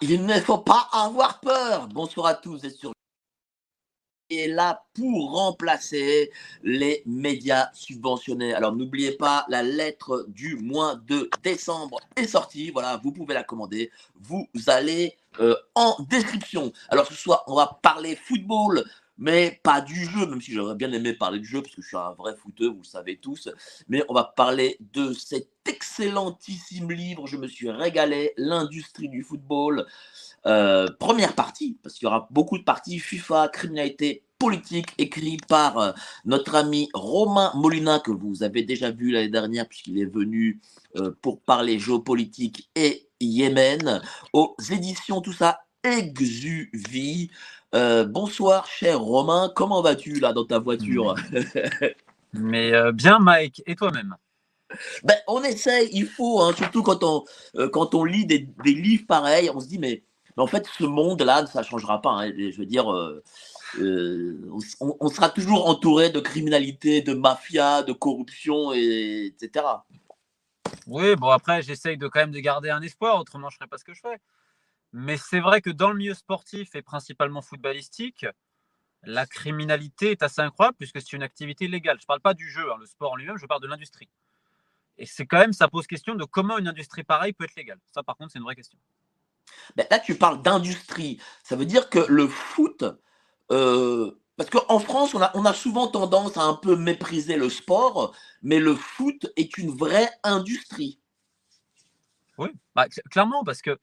Il, ne faut pas avoir peur. Bonsoir à tous et sur est là pour remplacer les médias subventionnés. Alors n'oubliez pas, la lettre du mois de décembre est sortie. Voilà, vous pouvez la commander. Vous allez euh, en description. Alors ce soir, on va parler football, mais pas du jeu, même si j'aurais bien aimé parler du jeu, parce que je suis un vrai footeux, vous le savez tous. Mais on va parler de cet excellentissime livre, je me suis régalé, L'industrie du football. Euh, première partie, parce qu'il y aura beaucoup de parties, FIFA, criminalité politique, écrit par euh, notre ami Romain Molina, que vous avez déjà vu l'année dernière, puisqu'il est venu euh, pour parler géopolitique et Yémen, aux éditions, tout ça, Exuvie. Euh, bonsoir, cher Romain, comment vas-tu là dans ta voiture? Mais euh, bien, Mike, et toi-même? Ben, On essaye, il faut, hein, surtout quand on, euh, quand on lit des, des livres pareils, on se dit, mais, mais en fait, ce monde-là, ça ne changera pas. hein. je veux dire, euh, euh, on, on sera toujours entouré de criminalité, de mafia, de corruption, et, etc. Oui, bon, après, j'essaye de quand même de garder un espoir, autrement, je ne ferais pas ce que je fais. Mais c'est vrai que dans le milieu sportif et principalement footballistique, la criminalité est assez incroyable puisque c'est une activité légale. Je ne parle pas du jeu, hein, le sport en lui-même, je parle de l'industrie. Et c'est quand même, ça pose question de comment une industrie pareille peut être légale. Ça, par contre, c'est une vraie question. Ben, là, tu parles d'industrie. Ça veut dire que le foot, euh, parce qu'en France, on a, on a souvent tendance à un peu mépriser le sport, mais le foot est une vraie industrie. Oui, bah, cl- clairement, parce que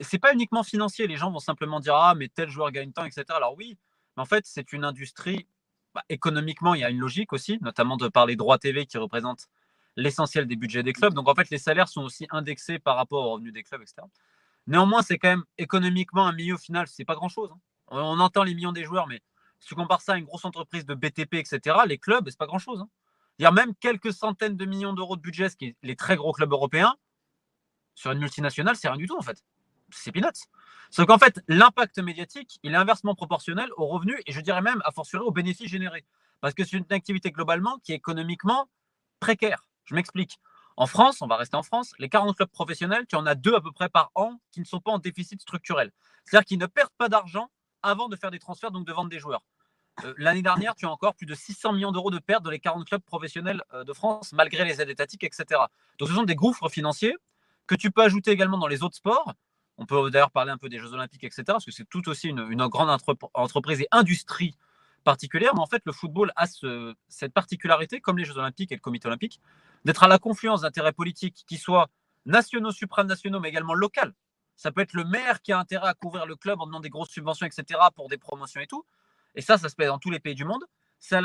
c'est pas uniquement financier. Les gens vont simplement dire Ah, mais tel joueur gagne tant, etc. Alors oui, mais en fait, c'est une industrie. bah, économiquement, il y a une logique aussi, notamment de par les droits TV qui représentent l'essentiel des budgets des clubs. Donc en fait, les salaires sont aussi indexés par rapport aux revenus des clubs, etc. Néanmoins, c'est quand même économiquement un milieu final, c'est pas grand-chose. hein. On, entend les millions des joueurs, mais si tu compares ça à une grosse entreprise de BTP, etc., les clubs, c'est pas grand-chose. hein. Il y a même quelques centaines de millions d'euros de budget, ce qui est les très gros clubs européens, sur une multinationale, c'est rien du tout en fait. C'est peanuts. Sauf qu'en fait, l'impact médiatique, il est inversement proportionnel aux revenus et je dirais même, à fortiori, aux bénéfices générés. Parce que c'est une activité globalement qui est économiquement précaire. Je m'explique. En France, on va rester en France, les 40 clubs professionnels, tu en as deux à peu près par an qui ne sont pas en déficit structurel. C'est-à-dire qu'ils ne perdent pas d'argent avant de faire des transferts, donc de vendre des joueurs. Euh, L'année dernière, tu as encore plus de 600 millions d'euros de pertes dans les 40 clubs professionnels euh, de France, malgré les aides étatiques, etc. Donc ce sont des gouffres financiers que tu peux ajouter également dans les autres sports. On peut d'ailleurs parler un peu des Jeux Olympiques, etc., parce que c'est tout aussi une, grande entrep- entreprise et industrie particulière. Mais en fait, le football a ce- cette particularité, comme les Jeux Olympiques et le Comité Olympique, d'être à la confluence d'intérêts politiques qui soient nationaux, supranationaux, mais également locaux. Ça peut être le maire qui a intérêt à couvrir le club en donnant des grosses subventions, etc., pour des promotions et tout. Et ça, ça se fait dans tous les pays du monde. C'est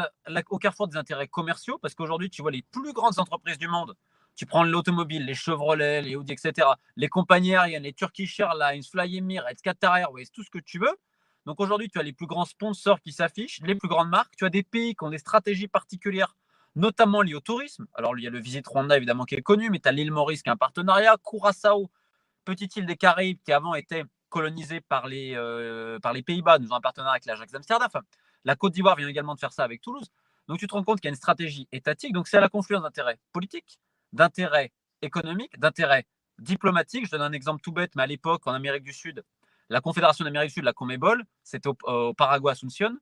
au carrefour des intérêts commerciaux, parce qu'aujourd'hui, tu vois les plus grandes entreprises du monde. Tu prends l'automobile, les Chevrolet, les Audi, etc., les compagnies aériennes, les Turkish Airlines, Fly Emirates, Qatar Airways, tout ce que tu veux. Donc aujourd'hui, tu as les plus grands sponsors qui s'affichent, les plus grandes marques. Tu as des pays qui ont des stratégies particulières, notamment liées au tourisme. Alors, il y a le Visit Rwanda, évidemment, qui est connu, mais tu as l'île Maurice qui a un partenariat. Curaçao, petite île des Caraïbes qui avant était colonisée par les, euh, les Pays-Bas, nous avons un partenariat avec l'Ajax d'Amsterdam. Enfin, la Côte d'Ivoire vient également de faire ça avec Toulouse. Donc tu te rends compte qu'il y a une stratégie étatique. Donc c'est à la confluence d'intérêts politiques, d'intérêts économiques, d'intérêts diplomatiques. Je donne un exemple tout bête, mais à l'époque, en Amérique du Sud, la Confédération d'Amérique du Sud, la Comebol, c'était au, au Paraguay, Asunción.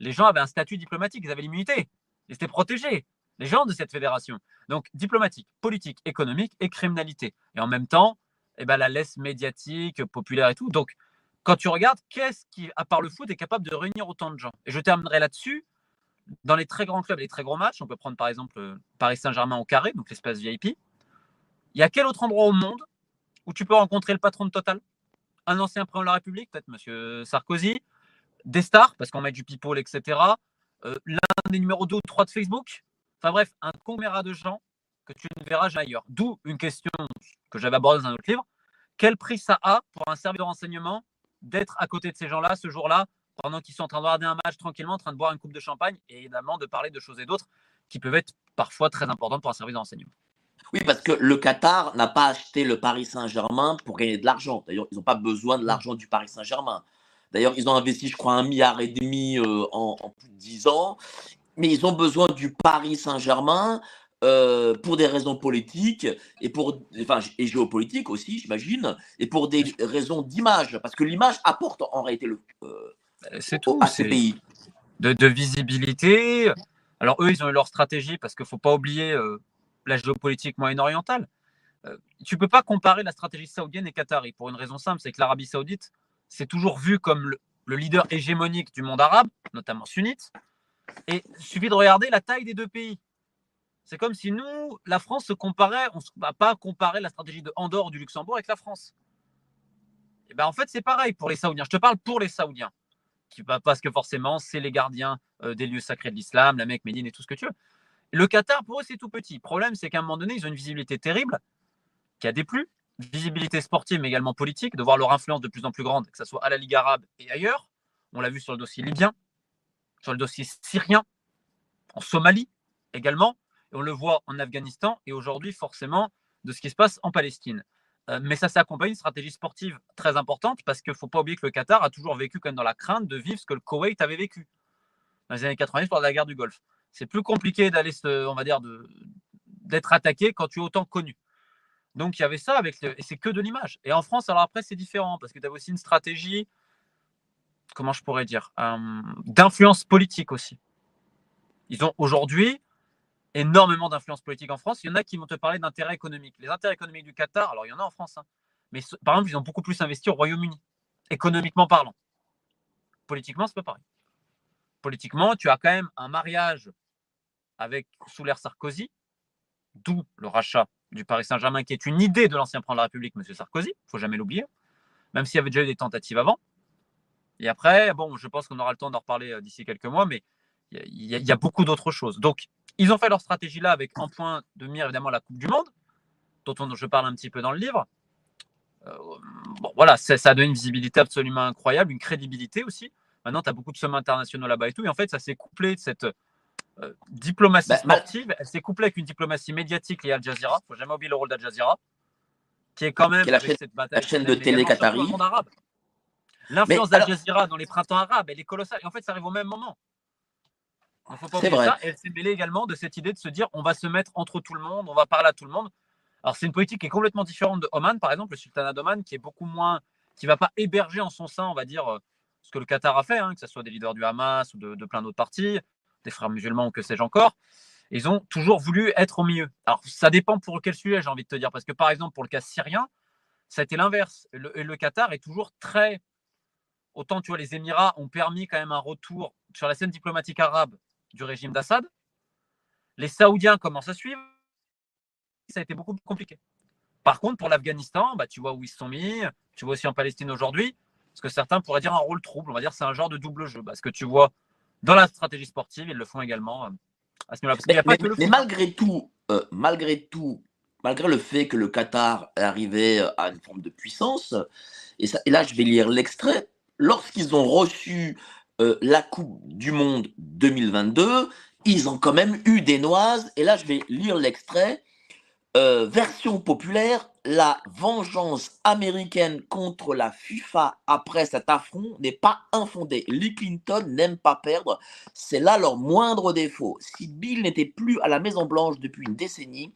Les gens avaient un statut diplomatique, ils avaient l'immunité. Ils étaient protégés, les gens de cette fédération. Donc diplomatique, politique, économique et criminalité. Et en même temps, eh ben, la laisse médiatique, populaire et tout. Donc, quand tu regardes, qu'est-ce qui, à part le foot, est capable de réunir autant de gens? Et je terminerai là-dessus. Dans les très grands clubs, les très gros matchs, on peut prendre par exemple euh, Paris Saint-Germain au carré, donc l'espace VIP. Il y a quel autre endroit au monde où tu peux rencontrer le patron de Total, un ancien président de la République, peut-être Monsieur Sarkozy, des stars, parce qu'on met du people, etc. Euh, l'un des numéros 2 ou 3 de Facebook. Enfin bref, un conglomérat de gens que tu ne verras jamais ailleurs. D'où une question que j'avais abordée dans un autre livre. Quel prix ça a pour un service de renseignement d'être à côté de ces gens-là ce jour-là, pendant qu'ils sont en train de regarder un match tranquillement, en train de boire une coupe de champagne et évidemment de parler de choses et d'autres qui peuvent être parfois très importantes pour un service de renseignement. Oui, parce que le Qatar n'a pas acheté le Paris Saint-Germain pour gagner de l'argent. D'ailleurs, ils n'ont pas besoin de l'argent du Paris Saint-Germain. D'ailleurs, ils ont investi, je crois, un milliard et demi euh, en, plus de dix ans. Mais ils ont besoin du Paris Saint-Germain euh, pour des raisons politiques et pour enfin et géopolitiques aussi j'imagine et pour des raisons d'image parce que l'image apporte en réalité le euh, c'est tout à ces pays. de, de, visibilité. Alors eux ils ont eu leur stratégie parce qu'il faut pas oublier euh, la géopolitique moyen-orientale. Tu peux pas comparer la stratégie saoudienne et qatari pour une raison simple c'est que l'Arabie saoudite c'est toujours vu comme le, le leader hégémonique du monde arabe notamment sunnite et il suffit de regarder la taille des deux pays. C'est comme si nous, la France se comparait, on ne va pas comparer la stratégie de Andorre ou du Luxembourg avec la France. Et ben en fait, c'est pareil pour les Saoudiens. Je te parle pour les Saoudiens, parce que forcément, c'est les gardiens euh, des lieux sacrés de l'islam, la Mecque, Médine et tout ce que tu veux. Le Qatar, pour eux, c'est tout petit. Le problème, c'est qu'à un moment donné, ils ont une visibilité terrible qui a déplu, visibilité sportive, mais également politique, de voir leur influence de plus en plus grande, que ce soit à la Ligue arabe et ailleurs. On l'a vu sur le dossier libyen, sur le dossier syrien, en Somalie également on le voit en Afghanistan et aujourd'hui forcément de ce qui se passe en Palestine. Euh, mais ça s'accompagne d'une stratégie sportive très importante parce qu'il ne faut pas oublier que le Qatar a toujours vécu comme dans la crainte de vivre ce que le Koweït avait vécu dans les années 90 lors de la guerre du Golfe. C'est plus compliqué d'aller, on va dire, d'être attaqué quand tu es autant connu. Donc il y avait ça avec et c'est que de l'image. Et en France, alors après c'est différent parce que tu as aussi une stratégie, comment je pourrais dire, euh, d'influence politique aussi. Ils ont aujourd'hui énormément d'influence politique en France. Il y en a qui vont te parler d'intérêts économiques. Les intérêts économiques du Qatar, alors il y en a en France, hein, mais par exemple, ils ont beaucoup plus investi au Royaume-Uni, économiquement parlant. Politiquement, c'est pas pareil. Politiquement, tu as quand même un mariage avec sous l'ère Sarkozy, d'où le rachat du Paris Saint-Germain, qui est une idée de l'ancien président de la République, M. Sarkozy, il faut jamais l'oublier, même s'il y avait déjà eu des tentatives avant. Et après, bon, je pense qu'on aura le temps d'en reparler euh, d'ici quelques mois, mais il y, a beaucoup d'autres choses. Donc, ils ont fait leur stratégie là avec un point de mire, évidemment, la Coupe du Monde, dont on, je parle un petit peu dans le livre. Euh, bon, voilà, ça a donné une visibilité absolument incroyable, une crédibilité aussi. Maintenant, tu as beaucoup de sommets internationaux là-bas et tout. Et en fait, ça s'est couplé de cette euh, diplomatie bah, sportive. Elle s'est couplée avec une diplomatie médiatique liée à Al Jazeera. Il ne faut jamais oublier le rôle d'Al Jazeera, qui est quand même la, chaîne, cette bataille, la chaîne de télé qatari. L'influence d'Al Jazeera dans les printemps arabes, elle est colossale. Et en fait, ça arrive au même moment. C'est vrai. Ça. elle s'est mêlée également de cette idée de se dire on va se mettre entre tout le monde, on va parler à tout le monde. Alors, c'est une politique qui est complètement différente de Oman, par exemple, le sultanat d'Oman, qui est beaucoup moins. qui ne va pas héberger en son sein, on va dire, euh, ce que le Qatar a fait, hein, que ce soit des leaders du Hamas ou de, plein d'autres partis, des frères musulmans ou que sais-je encore. Ils ont toujours voulu être au milieu. Alors, ça dépend pour quel sujet, j'ai envie de te dire. Parce que, par exemple, pour le cas syrien, ça a été l'inverse. le Qatar est toujours très. Autant, tu vois, les Émirats ont permis quand même un retour sur la scène diplomatique arabe du régime d'Assad. Les Saoudiens commencent à suivre. Ça a été beaucoup plus compliqué. Par contre, pour l'Afghanistan, bah, tu vois où ils se sont mis. Tu vois aussi en Palestine aujourd'hui. Ce que certains pourraient dire un rôle trouble. On va dire c'est un genre de double jeu. Parce que tu vois, dans la stratégie sportive, ils le font également euh, à ce niveau-là. Mais, malgré tout, euh, malgré tout, malgré le fait que le Qatar est arrivé euh, à une forme de puissance, et, ça, et là je vais lire l'extrait, lorsqu'ils ont reçu euh, la Coupe du Monde 2022, ils ont quand même eu des noises. Et là, je vais lire l'extrait. Euh, version populaire, la vengeance américaine contre la FIFA après cet affront n'est pas infondée. Lee Clinton n'aime pas perdre, c'est là leur moindre défaut. Si Bill n'était plus à la Maison Blanche depuis une décennie,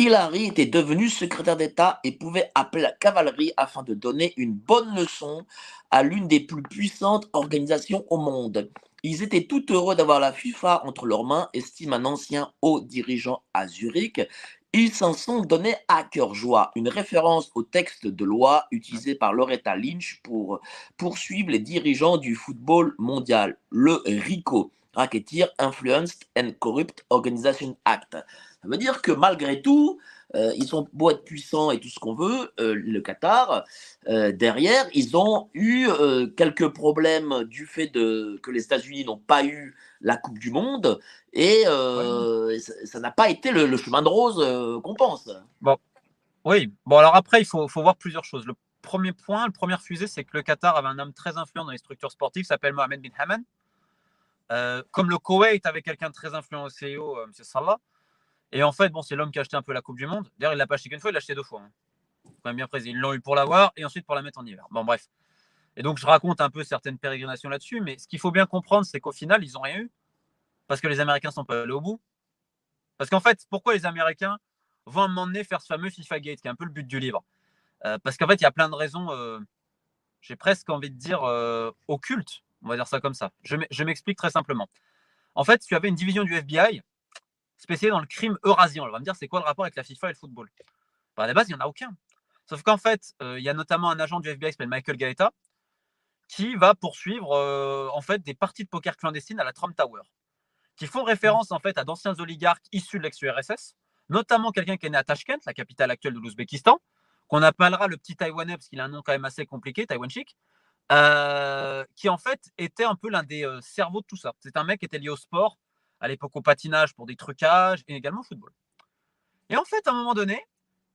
Hillary était devenue secrétaire d'État et pouvait appeler la cavalerie afin de donner une bonne leçon à l'une des plus puissantes organisations au monde. Ils étaient tout heureux d'avoir la FIFA entre leurs mains, estime un ancien haut dirigeant à Zurich. Ils s'en sont donnés à cœur joie, une référence au texte de loi utilisé par Loretta Lynch pour poursuivre les dirigeants du football mondial, le RICO, Racketeer Influenced and Corrupt Organization Act. Ça veut dire que malgré tout, euh, ils sont beaux être puissants et tout ce qu'on veut, euh, le Qatar, euh, derrière, ils ont eu quelques problèmes du fait de, que les États-Unis n'ont pas eu la Coupe du Monde et ça n'a pas été le, chemin de rose qu'on pense. Bon. Oui, bon alors après, il faut, faut voir plusieurs choses. Le premier point, le premier fusée, c'est que le Qatar avait un homme très influent dans les structures sportives, s'appelle Mohamed bin Haman. comme le Koweït avait quelqu'un de très influent au CEO, M. Salah. Et en fait, bon, c'est l'homme qui a acheté un peu la Coupe du Monde. D'ailleurs, il l'a pas acheté qu'une fois, il l'a acheté deux fois. Hein. Quand même bien précis. Ils l'ont eu pour l'avoir et ensuite pour la mettre en hiver. Bon, bref. Et donc, je raconte un peu certaines pérégrinations là-dessus. Mais ce qu'il faut bien comprendre, c'est qu'au final, ils n'ont rien eu. Parce que les Américains sont pas allés au bout. Parce qu'en fait, pourquoi les Américains vont à faire ce fameux FIFA Gate, qui est un peu le but du livre? Euh, Parce qu'en fait, il y a plein de raisons, euh, j'ai presque envie de dire, euh, occultes. On va dire ça comme ça. Je m'explique très simplement. En fait, tu avais une division du FBI spécialisé dans le crime eurasien. On va me dire, c'est quoi le rapport avec la FIFA et le football? Bah, À la base, il n'y en a aucun. Sauf qu'en fait, euh, il y a notamment un agent du FBI qui s'appelle Michael Gaeta qui va poursuivre euh, en fait des parties de poker clandestines à la Trump Tower, qui font référence en fait à d'anciens oligarques issus de l'ex-URSS, notamment quelqu'un qui est né à Tashkent, la capitale actuelle de l'Ouzbékistan, qu'on appellera le petit Taïwanais parce qu'il a un nom quand même assez compliqué, Taïwan Chic, euh, qui en fait était un peu l'un des cerveaux de tout ça. C'est un mec qui était lié au sport, à l'époque au patinage pour des trucages et également au football. Et en fait, à un moment donné,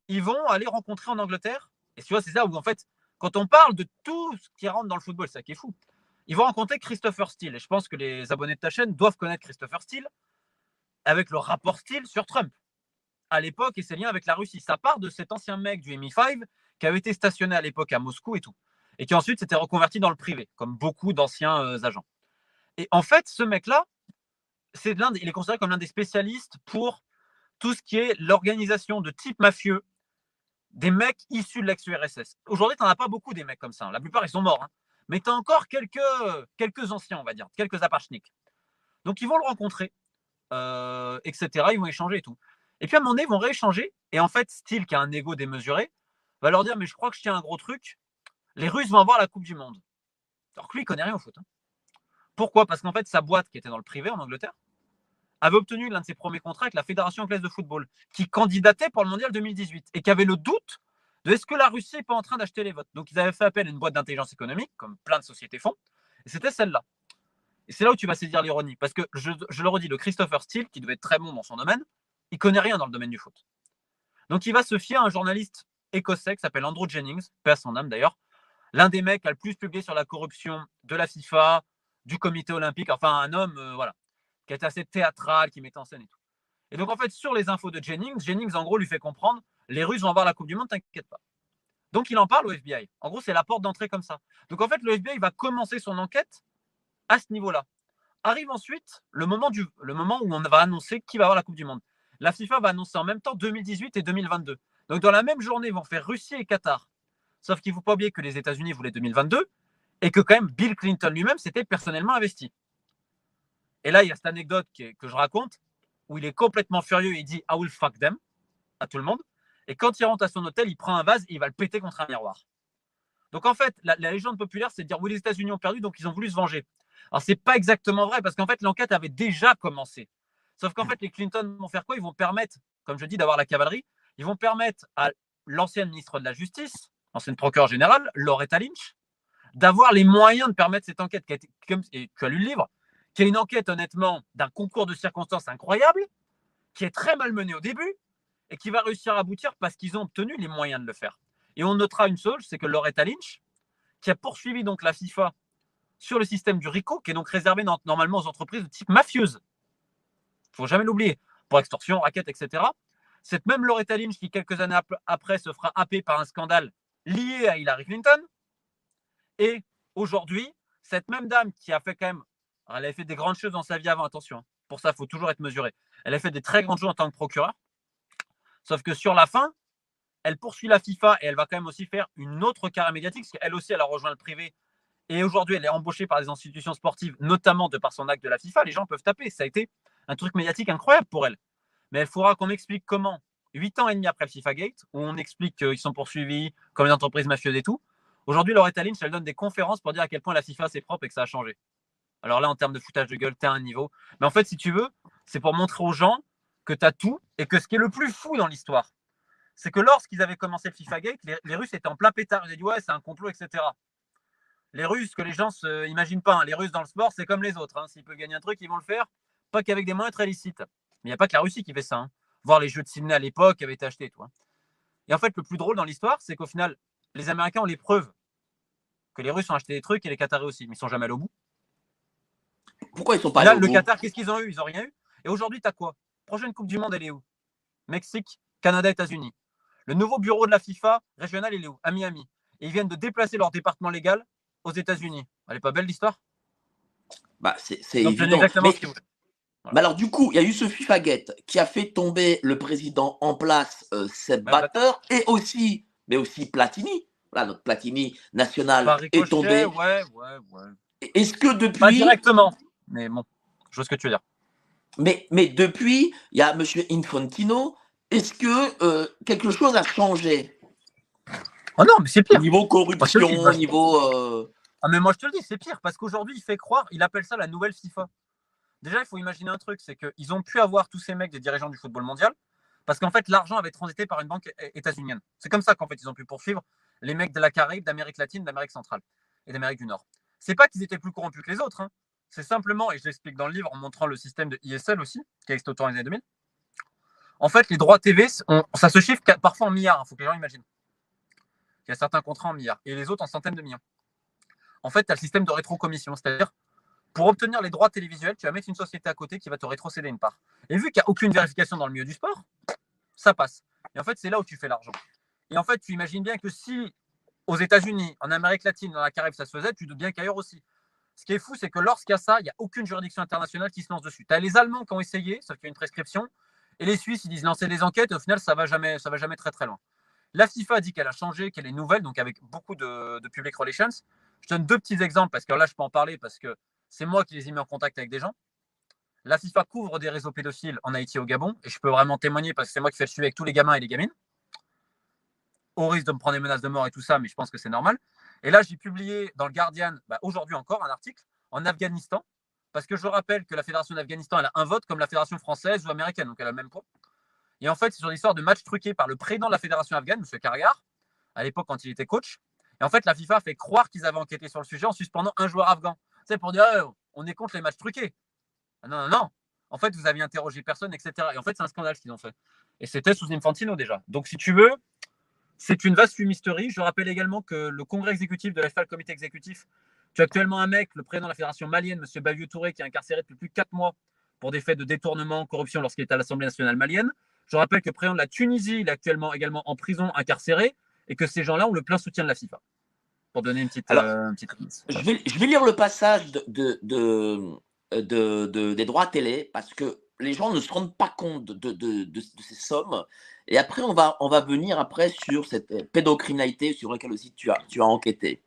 ils vont aller rencontrer en Angleterre. Et tu vois, c'est ça où en fait, quand on parle de tout ce qui rentre dans le football, c'est ça qui est fou. Ils vont rencontrer Christopher Steele. Et je pense que les abonnés de ta chaîne doivent connaître Christopher Steele avec le rapport Steele sur Trump à l'époque et ses liens avec la Russie. Ça part de cet ancien mec du MI5 qui avait été stationné à l'époque à Moscou et tout. Et qui ensuite s'était reconverti dans le privé, comme beaucoup d'anciens euh, agents. Et en fait, ce mec-là, c'est l'un, il est considéré comme l'un des spécialistes pour tout ce qui est l'organisation de type mafieux des mecs issus de l'ex-URSS. Aujourd'hui, tu n'en as pas beaucoup des mecs comme ça. Hein. La plupart, ils sont morts. Hein. Mais tu as encore quelques, anciens, on va dire, quelques apachniks. Donc, ils vont le rencontrer, euh, etc. Ils vont échanger et tout. Et puis, à un moment donné, ils vont rééchanger. Et en fait, Steele, qui a un ego démesuré, va leur dire Mais je crois que je tiens un gros truc. Les Russes vont avoir la Coupe du Monde. Alors que lui, il connaît rien au foot. Hein. Pourquoi? Parce qu'en fait, sa boîte qui était dans le privé en Angleterre avait obtenu l'un de ses premiers contrats avec la Fédération anglaise de football, qui candidatait pour le mondial 2018 et qui avait le doute de est-ce que la Russie n'est pas en train d'acheter les votes. Donc ils avaient fait appel à une boîte d'intelligence économique, comme plein de sociétés font, et c'était celle-là. Et c'est là où tu vas saisir l'ironie, parce que je, le redis, le Christopher Steele, qui devait être très bon dans son domaine, il connaît rien dans le domaine du foot. Donc il va se fier à un journaliste écossais qui s'appelle Andrew Jennings, paix son âme d'ailleurs, l'un des mecs qui a le plus publié sur la corruption de la FIFA, du comité olympique, enfin un homme, euh, voilà, qui est assez théâtral, qui met en scène et tout. Et donc en fait, sur les infos de Jennings, Jennings en gros lui fait comprendre, les Russes vont avoir la Coupe du Monde, t'inquiète pas. Donc il en parle au FBI. En gros, c'est la porte d'entrée comme ça. Donc en fait, le FBI va commencer son enquête à ce niveau-là. Arrive ensuite le moment, du, le moment où on va annoncer qui va avoir la Coupe du Monde. La FIFA va annoncer en même temps 2018 et 2022. Donc dans la même journée, ils vont faire Russie et Qatar. Sauf qu'il ne faut pas oublier que les États-Unis voulaient 2022 et que quand même Bill Clinton lui-même s'était personnellement investi. Et là, il y a cette anecdote que, je raconte où il est complètement furieux. Il dit I will fuck them à tout le monde. Et quand il rentre à son hôtel, il prend un vase et il va le péter contre un miroir. Donc en fait, la, légende populaire, c'est de dire oui, les États-Unis ont perdu, donc ils ont voulu se venger. Alors c'est pas exactement vrai parce qu'en fait, l'enquête avait déjà commencé. Sauf qu'en fait, les Clinton vont faire quoi? Ils vont permettre, comme je dis, d'avoir la cavalerie. Ils vont permettre à l'ancienne ministre de la Justice, ancienne procureure générale, Loretta Lynch, d'avoir les moyens de permettre cette enquête. Qui a et tu as lu le livre, qui est une enquête honnêtement d'un concours de circonstances incroyable, qui est très mal menée au début et qui va réussir à aboutir parce qu'ils ont obtenu les moyens de le faire. Et on notera une chose, c'est que Loretta Lynch, qui a poursuivi donc la FIFA sur le système du RICO, qui est donc réservé normalement aux entreprises de type mafieuse. Il faut jamais l'oublier, pour extorsion, raquette, etc. Cette même Loretta Lynch qui, quelques années après, se fera happer par un scandale lié à Hillary Clinton. Et aujourd'hui, cette même dame qui a fait quand même elle avait fait des grandes choses dans sa vie avant, attention. Hein. Pour ça, il faut toujours être mesuré. Elle a fait des très grandes choses en tant que procureur. Sauf que sur la fin, elle poursuit la FIFA et elle va quand même aussi faire une autre carrière médiatique, parce qu'elle aussi, elle a rejoint le privé. Et aujourd'hui, elle est embauchée par des institutions sportives, notamment de par son acte de la FIFA. Les gens peuvent taper. Ça a été un truc médiatique incroyable pour elle. Mais il faudra qu'on m'explique comment, huit ans et demi après le FIFA Gate, où on explique qu'ils sont poursuivis comme une entreprise mafieuse et tout. Aujourd'hui, Loretta Lynch, elle donne des conférences pour dire à quel point la FIFA c'est propre et que ça a changé. Alors là, en termes de foutage de gueule, tu as un niveau. Mais en fait, si tu veux, c'est pour montrer aux gens que tu as tout et que ce qui est le plus fou dans l'histoire, c'est que lorsqu'ils avaient commencé le FIFA Gate, les, Russes étaient en plein pétard. Ils dit ouais, c'est un complot, etc. Les Russes, que les gens ne s'imaginent pas, hein, les Russes dans le sport, c'est comme les autres. Hein. S'ils peuvent gagner un truc, ils vont le faire, pas qu'avec des moyens très licites. Mais il n'y a pas que la Russie qui fait ça. Hein. Voir les jeux de Sydney à l'époque avaient été achetés. Toi. Et en fait, le plus drôle dans l'histoire, c'est qu'au final, les Américains ont les preuves que les Russes ont acheté des trucs et les Qataris aussi, mais ils sont jamais allés au bout. Pourquoi ils sont pas allés Là, au le bout Qatar, qu'est-ce qu'ils ont eu? Ils n'ont rien eu. Et aujourd'hui, tu as quoi? Prochaine Coupe du Monde, elle est où? Mexique, Canada, États-Unis. Le nouveau bureau de la FIFA régional, il est où? À Miami. Et ils viennent de déplacer leur département légal aux États-Unis. Elle n'est pas belle l'histoire? Bah, C'est évident. Exactement mais, mais alors, du coup, il y a eu ce FIFA Gate qui a fait tomber le président en place, euh, Seb Batter, et aussi, mais aussi Platini. Voilà, notre Platini national est tombé. Ouais, ouais, ouais. Est-ce que depuis. Pas directement, mais bon, je vois ce que tu veux dire. Mais, mais depuis, il y a M. Infantino. Est-ce que euh, quelque chose a changé? Oh non, mais c'est pire. Niveau corruption, niveau. Euh, ah, mais moi je te le dis, c'est pire parce qu'aujourd'hui, il fait croire, il appelle ça la nouvelle FIFA. Déjà, il faut imaginer un truc, c'est qu'ils ont pu avoir tous ces mecs des dirigeants du football mondial parce qu'en fait, l'argent avait transité par une banque états-unienne. C'est comme ça qu'en fait, ils ont pu poursuivre les mecs de la Caraïbe, d'Amérique latine, d'Amérique centrale et d'Amérique du Nord. C'est pas qu'ils étaient plus corrompus que les autres. Hein. C'est simplement, et je l'explique dans le livre en montrant le système de ISL aussi, qui existe autour des années 2000. En fait, les droits TV, ça se chiffre parfois en milliards. Il hein, faut que les gens imaginent. Il y a certains contrats en milliards et les autres en centaines de millions. En fait, tu as le système de rétrocommission, c'est-à-dire pour obtenir les droits télévisuels, tu vas mettre une société à côté qui va te rétrocéder une part. Et vu qu'il n'y a aucune vérification dans le milieu du sport, ça passe. Et en fait, c'est là où tu fais l'argent. Et en fait, tu imagines bien que si aux États-Unis, en Amérique latine, dans la Caraïbe, ça se faisait, tu doutes bien qu'ailleurs aussi. Ce qui est fou, c'est que lorsqu'il y a ça, il n'y a aucune juridiction internationale qui se lance dessus. Tu as les Allemands qui ont essayé, sauf qu'il y a une prescription, et les Suisses, ils disent lancer des enquêtes, au final, ça ne va, jamais, ça va jamais très très loin. La FIFA dit qu'elle a changé, qu'elle est nouvelle, donc avec beaucoup de, de, public relations. Je donne deux petits exemples, parce que là, je peux en parler, parce que c'est moi qui les ai mis en contact avec des gens. La FIFA couvre des réseaux pédophiles en Haïti et au Gabon, et je peux vraiment témoigner parce que c'est moi qui fais le suivi avec tous les gamins et les gamines. Au risque de me prendre des menaces de mort et tout ça, mais je pense que c'est normal. Et là, j'ai publié dans le Guardian, bah, aujourd'hui encore, un article en Afghanistan, parce que je rappelle que la Fédération d'Afghanistan, elle a un vote comme la Fédération française ou américaine, donc elle a le même poids. Et en fait, c'est sur l'histoire de matchs truqués par le président de la Fédération afghane, M. Kargar, à l'époque quand il était coach. Et en fait, la FIFA fait croire qu'ils avaient enquêté sur le sujet en suspendant un joueur afghan. C'est pour dire, oh, on est contre les matchs truqués. Ah non, non, non. En fait, vous aviez interrogé personne, etc. Et en fait, c'est un scandale ce qu'ils ont fait. Et c'était sous Infantino déjà. Donc, si tu veux, c'est une vaste fumisterie. Je rappelle également que le congrès exécutif de la FIFA, le comité exécutif, tu as actuellement un mec, le président de la fédération malienne, M. Baviou Touré, qui est incarcéré depuis plus de 4 mois pour des faits de détournement, corruption lorsqu'il est à l'Assemblée nationale malienne. Je rappelle que le président de la Tunisie, il est actuellement également en prison, incarcéré, et que ces gens-là ont le plein soutien de la FIFA. Pour donner une petite. Euh, je, vais, je, vais, lire le passage de, de, de, des droits télé parce que les gens ne se rendent pas compte de, ces sommes. Et après, on va, on va venir après sur cette euh, pédocriminalité sur laquelle aussi tu as, tu as enquêté.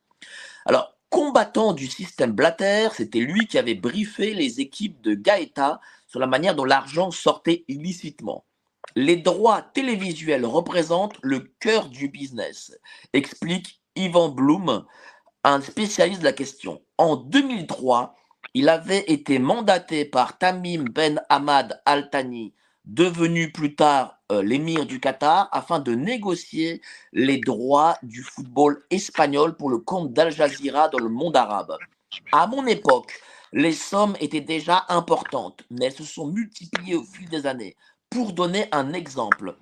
Alors, combattant du système Blatter, c'était lui qui avait briefé les équipes de Gaeta sur la manière dont l'argent sortait illicitement. Les droits télévisuels représentent le cœur du business, explique Ivan Bloom, un spécialiste de la question. En 2003, il avait été mandaté par Tamim Ben Hamad Al Thani, devenu plus tard euh, l'émir du Qatar, afin de négocier les droits du football espagnol pour le compte d'Al Jazeera dans le monde arabe. À mon époque, les sommes étaient déjà importantes, mais elles se sont multipliées au fil des années. Pour donner un exemple,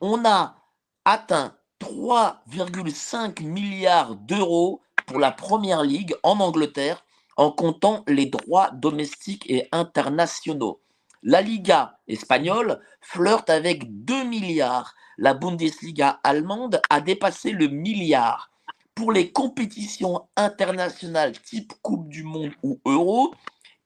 on a atteint 3,5 milliards d'euros pour la Première Ligue en Angleterre en comptant les droits domestiques et internationaux. La Liga espagnole flirte avec 2 milliards. La Bundesliga allemande a dépassé le milliard. Pour les compétitions internationales type Coupe du Monde ou Euro,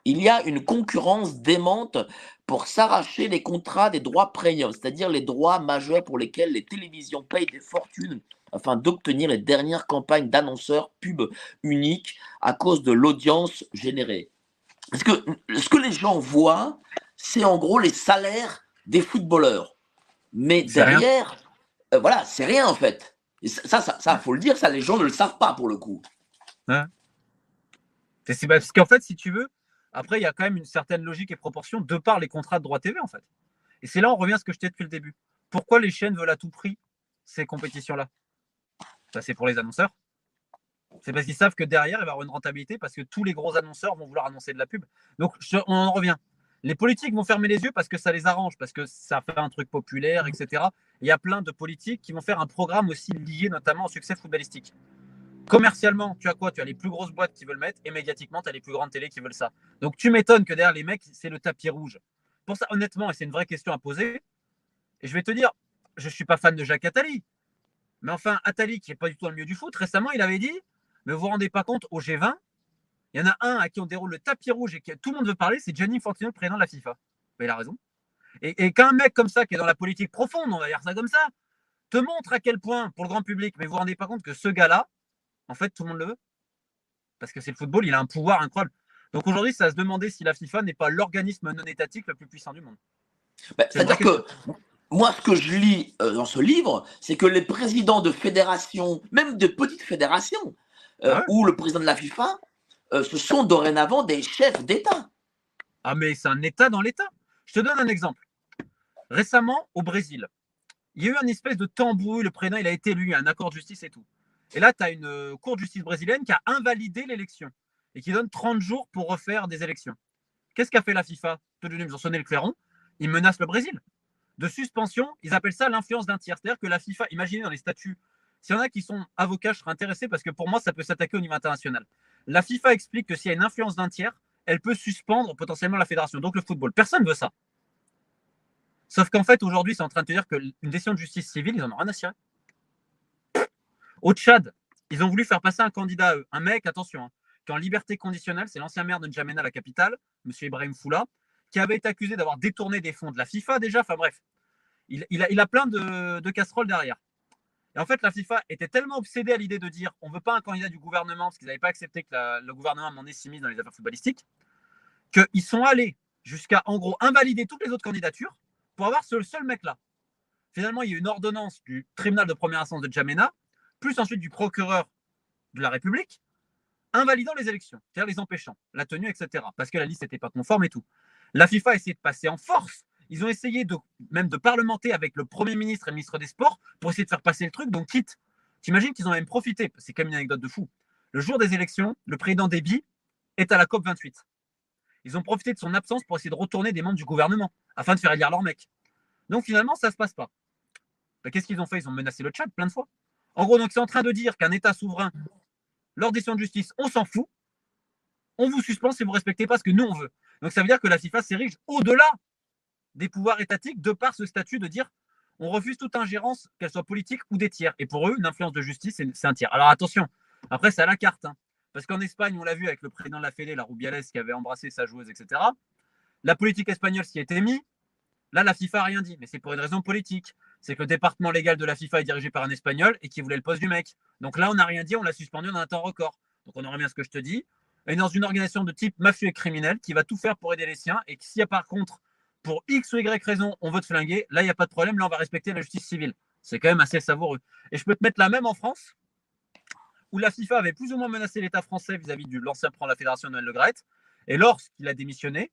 il y a une concurrence démente pour s'arracher les contrats des droits premium, c'est-à-dire les droits majeurs pour lesquels les télévisions payent des fortunes afin d'obtenir les dernières campagnes d'annonceurs pub uniques à cause de l'audience générée. Parce que ce que les gens voient, c'est en gros les salaires des footballeurs. Mais derrière, euh, voilà, c'est rien en fait. ça, ça, ça, faut le dire, ça, les gens ne le savent pas pour le coup. C'est parce qu'en fait, si tu veux, après, il y a quand même une certaine logique et proportion de par les contrats de droit TV, en fait. Et c'est là on revient à ce que je t'ai depuis le début. Pourquoi les chaînes veulent à tout prix ces compétitions-là? C'est pour les annonceurs. C'est parce qu'ils savent que derrière, il va y avoir une rentabilité parce que tous les gros annonceurs vont vouloir annoncer de la pub. Donc, on en revient. Les politiques vont fermer les yeux parce que ça les arrange, parce que ça fait un truc populaire, etc. Il y a plein de politiques qui vont faire un programme aussi lié notamment au succès footballistique. Commercialement, tu as quoi? Tu as les plus grosses boîtes qui veulent mettre et médiatiquement, tu as les plus grandes télés qui veulent ça. Donc tu m'étonnes que derrière les mecs, c'est le tapis rouge. Pour ça, honnêtement, et c'est une vraie question à poser, et je vais te dire, je ne suis pas fan de Jacques Attali, mais enfin, Attali, qui n'est pas du tout dans le milieu du foot, récemment, il avait dit, mais vous vous rendez pas compte, au G20, il y en a un à qui on déroule le tapis rouge et que tout le monde veut parler, c'est Gianni Infantino, le président de la FIFA. Mais il a raison. Et, et qu'un mec comme ça, qui est dans la politique profonde, on va dire ça comme ça, te montre à quel point, pour le grand public, mais vous vous rendez pas compte que ce gars-là, en fait, tout le monde le veut. Parce que c'est le football, il a un pouvoir incroyable. Donc aujourd'hui, ça se demander si la FIFA n'est pas l'organisme non étatique le plus puissant du monde. Bah, c'est-à-dire que moi, ce que je lis euh, dans ce livre, c'est que les présidents de fédérations, même de petites fédérations, euh, ah ou le président de la FIFA, euh, ce sont dorénavant des chefs d'État. Ah, mais c'est un État dans l'État. Je te donne un exemple. Récemment, au Brésil, il y a eu un espèce de tambouille. Le président, il a été élu, un accord de justice et tout. Et là, tu as une cour de justice brésilienne qui a invalidé l'élection et qui donne 30 jours pour refaire des élections. Qu'est-ce qu'a fait la FIFA? Ils ont sonné le clairon. Ils menacent le Brésil. De suspension, ils appellent ça l'influence d'un tiers. C'est-à-dire que la FIFA, imaginez dans les statuts, s'il y en a qui sont avocats, je serais intéressé parce que pour moi, ça peut s'attaquer au niveau international. La FIFA explique que s'il y a une influence d'un tiers, elle peut suspendre potentiellement la fédération, donc le football. Personne ne veut ça. Sauf qu'en fait, aujourd'hui, c'est en train de te dire qu'une décision de justice civile, ils n'en ont rien à cirer. Au Tchad, ils ont voulu faire passer un candidat un mec, attention, hein, qui est en liberté conditionnelle, c'est l'ancien maire de N'Djamena, la capitale, M. Ibrahim Foula, qui avait été accusé d'avoir détourné des fonds de la FIFA déjà. Enfin bref, il, a, plein de casseroles derrière. Et en fait, la FIFA était tellement obsédée à l'idée de dire on ne veut pas un candidat du gouvernement, parce qu'ils n'avaient pas accepté que le gouvernement m'en ait mis dans les affaires footballistiques, qu'ils sont allés jusqu'à, en gros, invalider toutes les autres candidatures pour avoir ce seul mec-là. Finalement, il y a une ordonnance du tribunal de première instance de Jamena, plus ensuite du procureur de la République, invalidant les élections, c'est-à-dire les empêchant, la tenue, etc., parce que la liste n'était pas conforme et tout. La FIFA a essayé de passer en force ils ont essayé de, même de parlementer avec le Premier ministre et le ministre des Sports pour essayer de faire passer le truc. Donc, quitte, t'imagines qu'ils ont même profité, c'est comme une anecdote de fou. Le jour des élections, le président Déby est à la COP 28. Ils ont profité de son absence pour essayer de retourner des membres du gouvernement afin de faire élire leur mec. Donc finalement, ça ne se passe pas. Bah, qu'est-ce qu'ils ont fait? Ils ont menacé le Tchad plein de fois. En gros, donc c'est en train de dire qu'un État souverain, lors décision de justice, on s'en fout. On vous suspend si vous ne respectez pas ce que nous on veut. Donc ça veut dire que la FIFA s'érige au-delà des pouvoirs étatiques de par ce statut de dire on refuse toute ingérence, qu'elle soit politique ou des tiers. Et pour eux, une influence de justice, c'est un tiers. Alors attention, après, c'est à la carte. Hein. parce qu'en Espagne, on l'a vu avec le président de la Fédé, la Rubiales, qui avait embrassé sa joueuse, etc. La politique espagnole s'y était mise. Là, la FIFA n'a rien dit, mais c'est pour une raison politique. C'est que le département légal de la FIFA est dirigé par un Espagnol et qui voulait le poste du mec. Donc là, on n'a rien dit, on l'a suspendu dans un temps record. Donc on aurait bien ce que je te dis. Et dans une organisation de type mafieux et criminel qui va tout faire pour aider les siens et s'il y a par contre pour X ou Y raison, on veut te flinguer, là, il n'y a pas de problème, là, on va respecter la justice civile. C'est quand même assez savoureux. Et je peux te mettre la même en France, où la FIFA avait plus ou moins menacé l'État français vis-à-vis de l'ancien de la Fédération Noël Le et lorsqu'il a démissionné,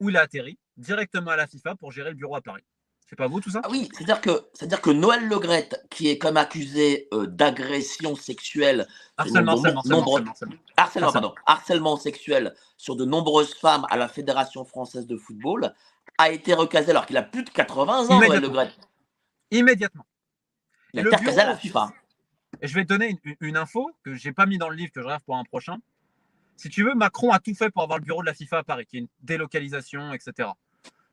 où il a atterri, directement à la FIFA pour gérer le bureau à Paris. C'est pas vous tout ça? Ah Oui, c'est-à-dire que, c'est-à-dire que Noël Le Gret, qui est comme accusé euh, d'agression sexuelle, harcèlement, harcèlement, harcèlement, harcèlement sexuel sur de nombreuses femmes à la Fédération française de football, a été recasé alors qu'il a plus de 80 ans, Le Gret. Immédiatement. Il a été recasé à la FIFA. Et je vais te donner une, info que je n'ai pas mis dans le livre, que je rêve pour un prochain. Si tu veux, Macron a tout fait pour avoir le bureau de la FIFA à Paris, qui est une délocalisation, etc.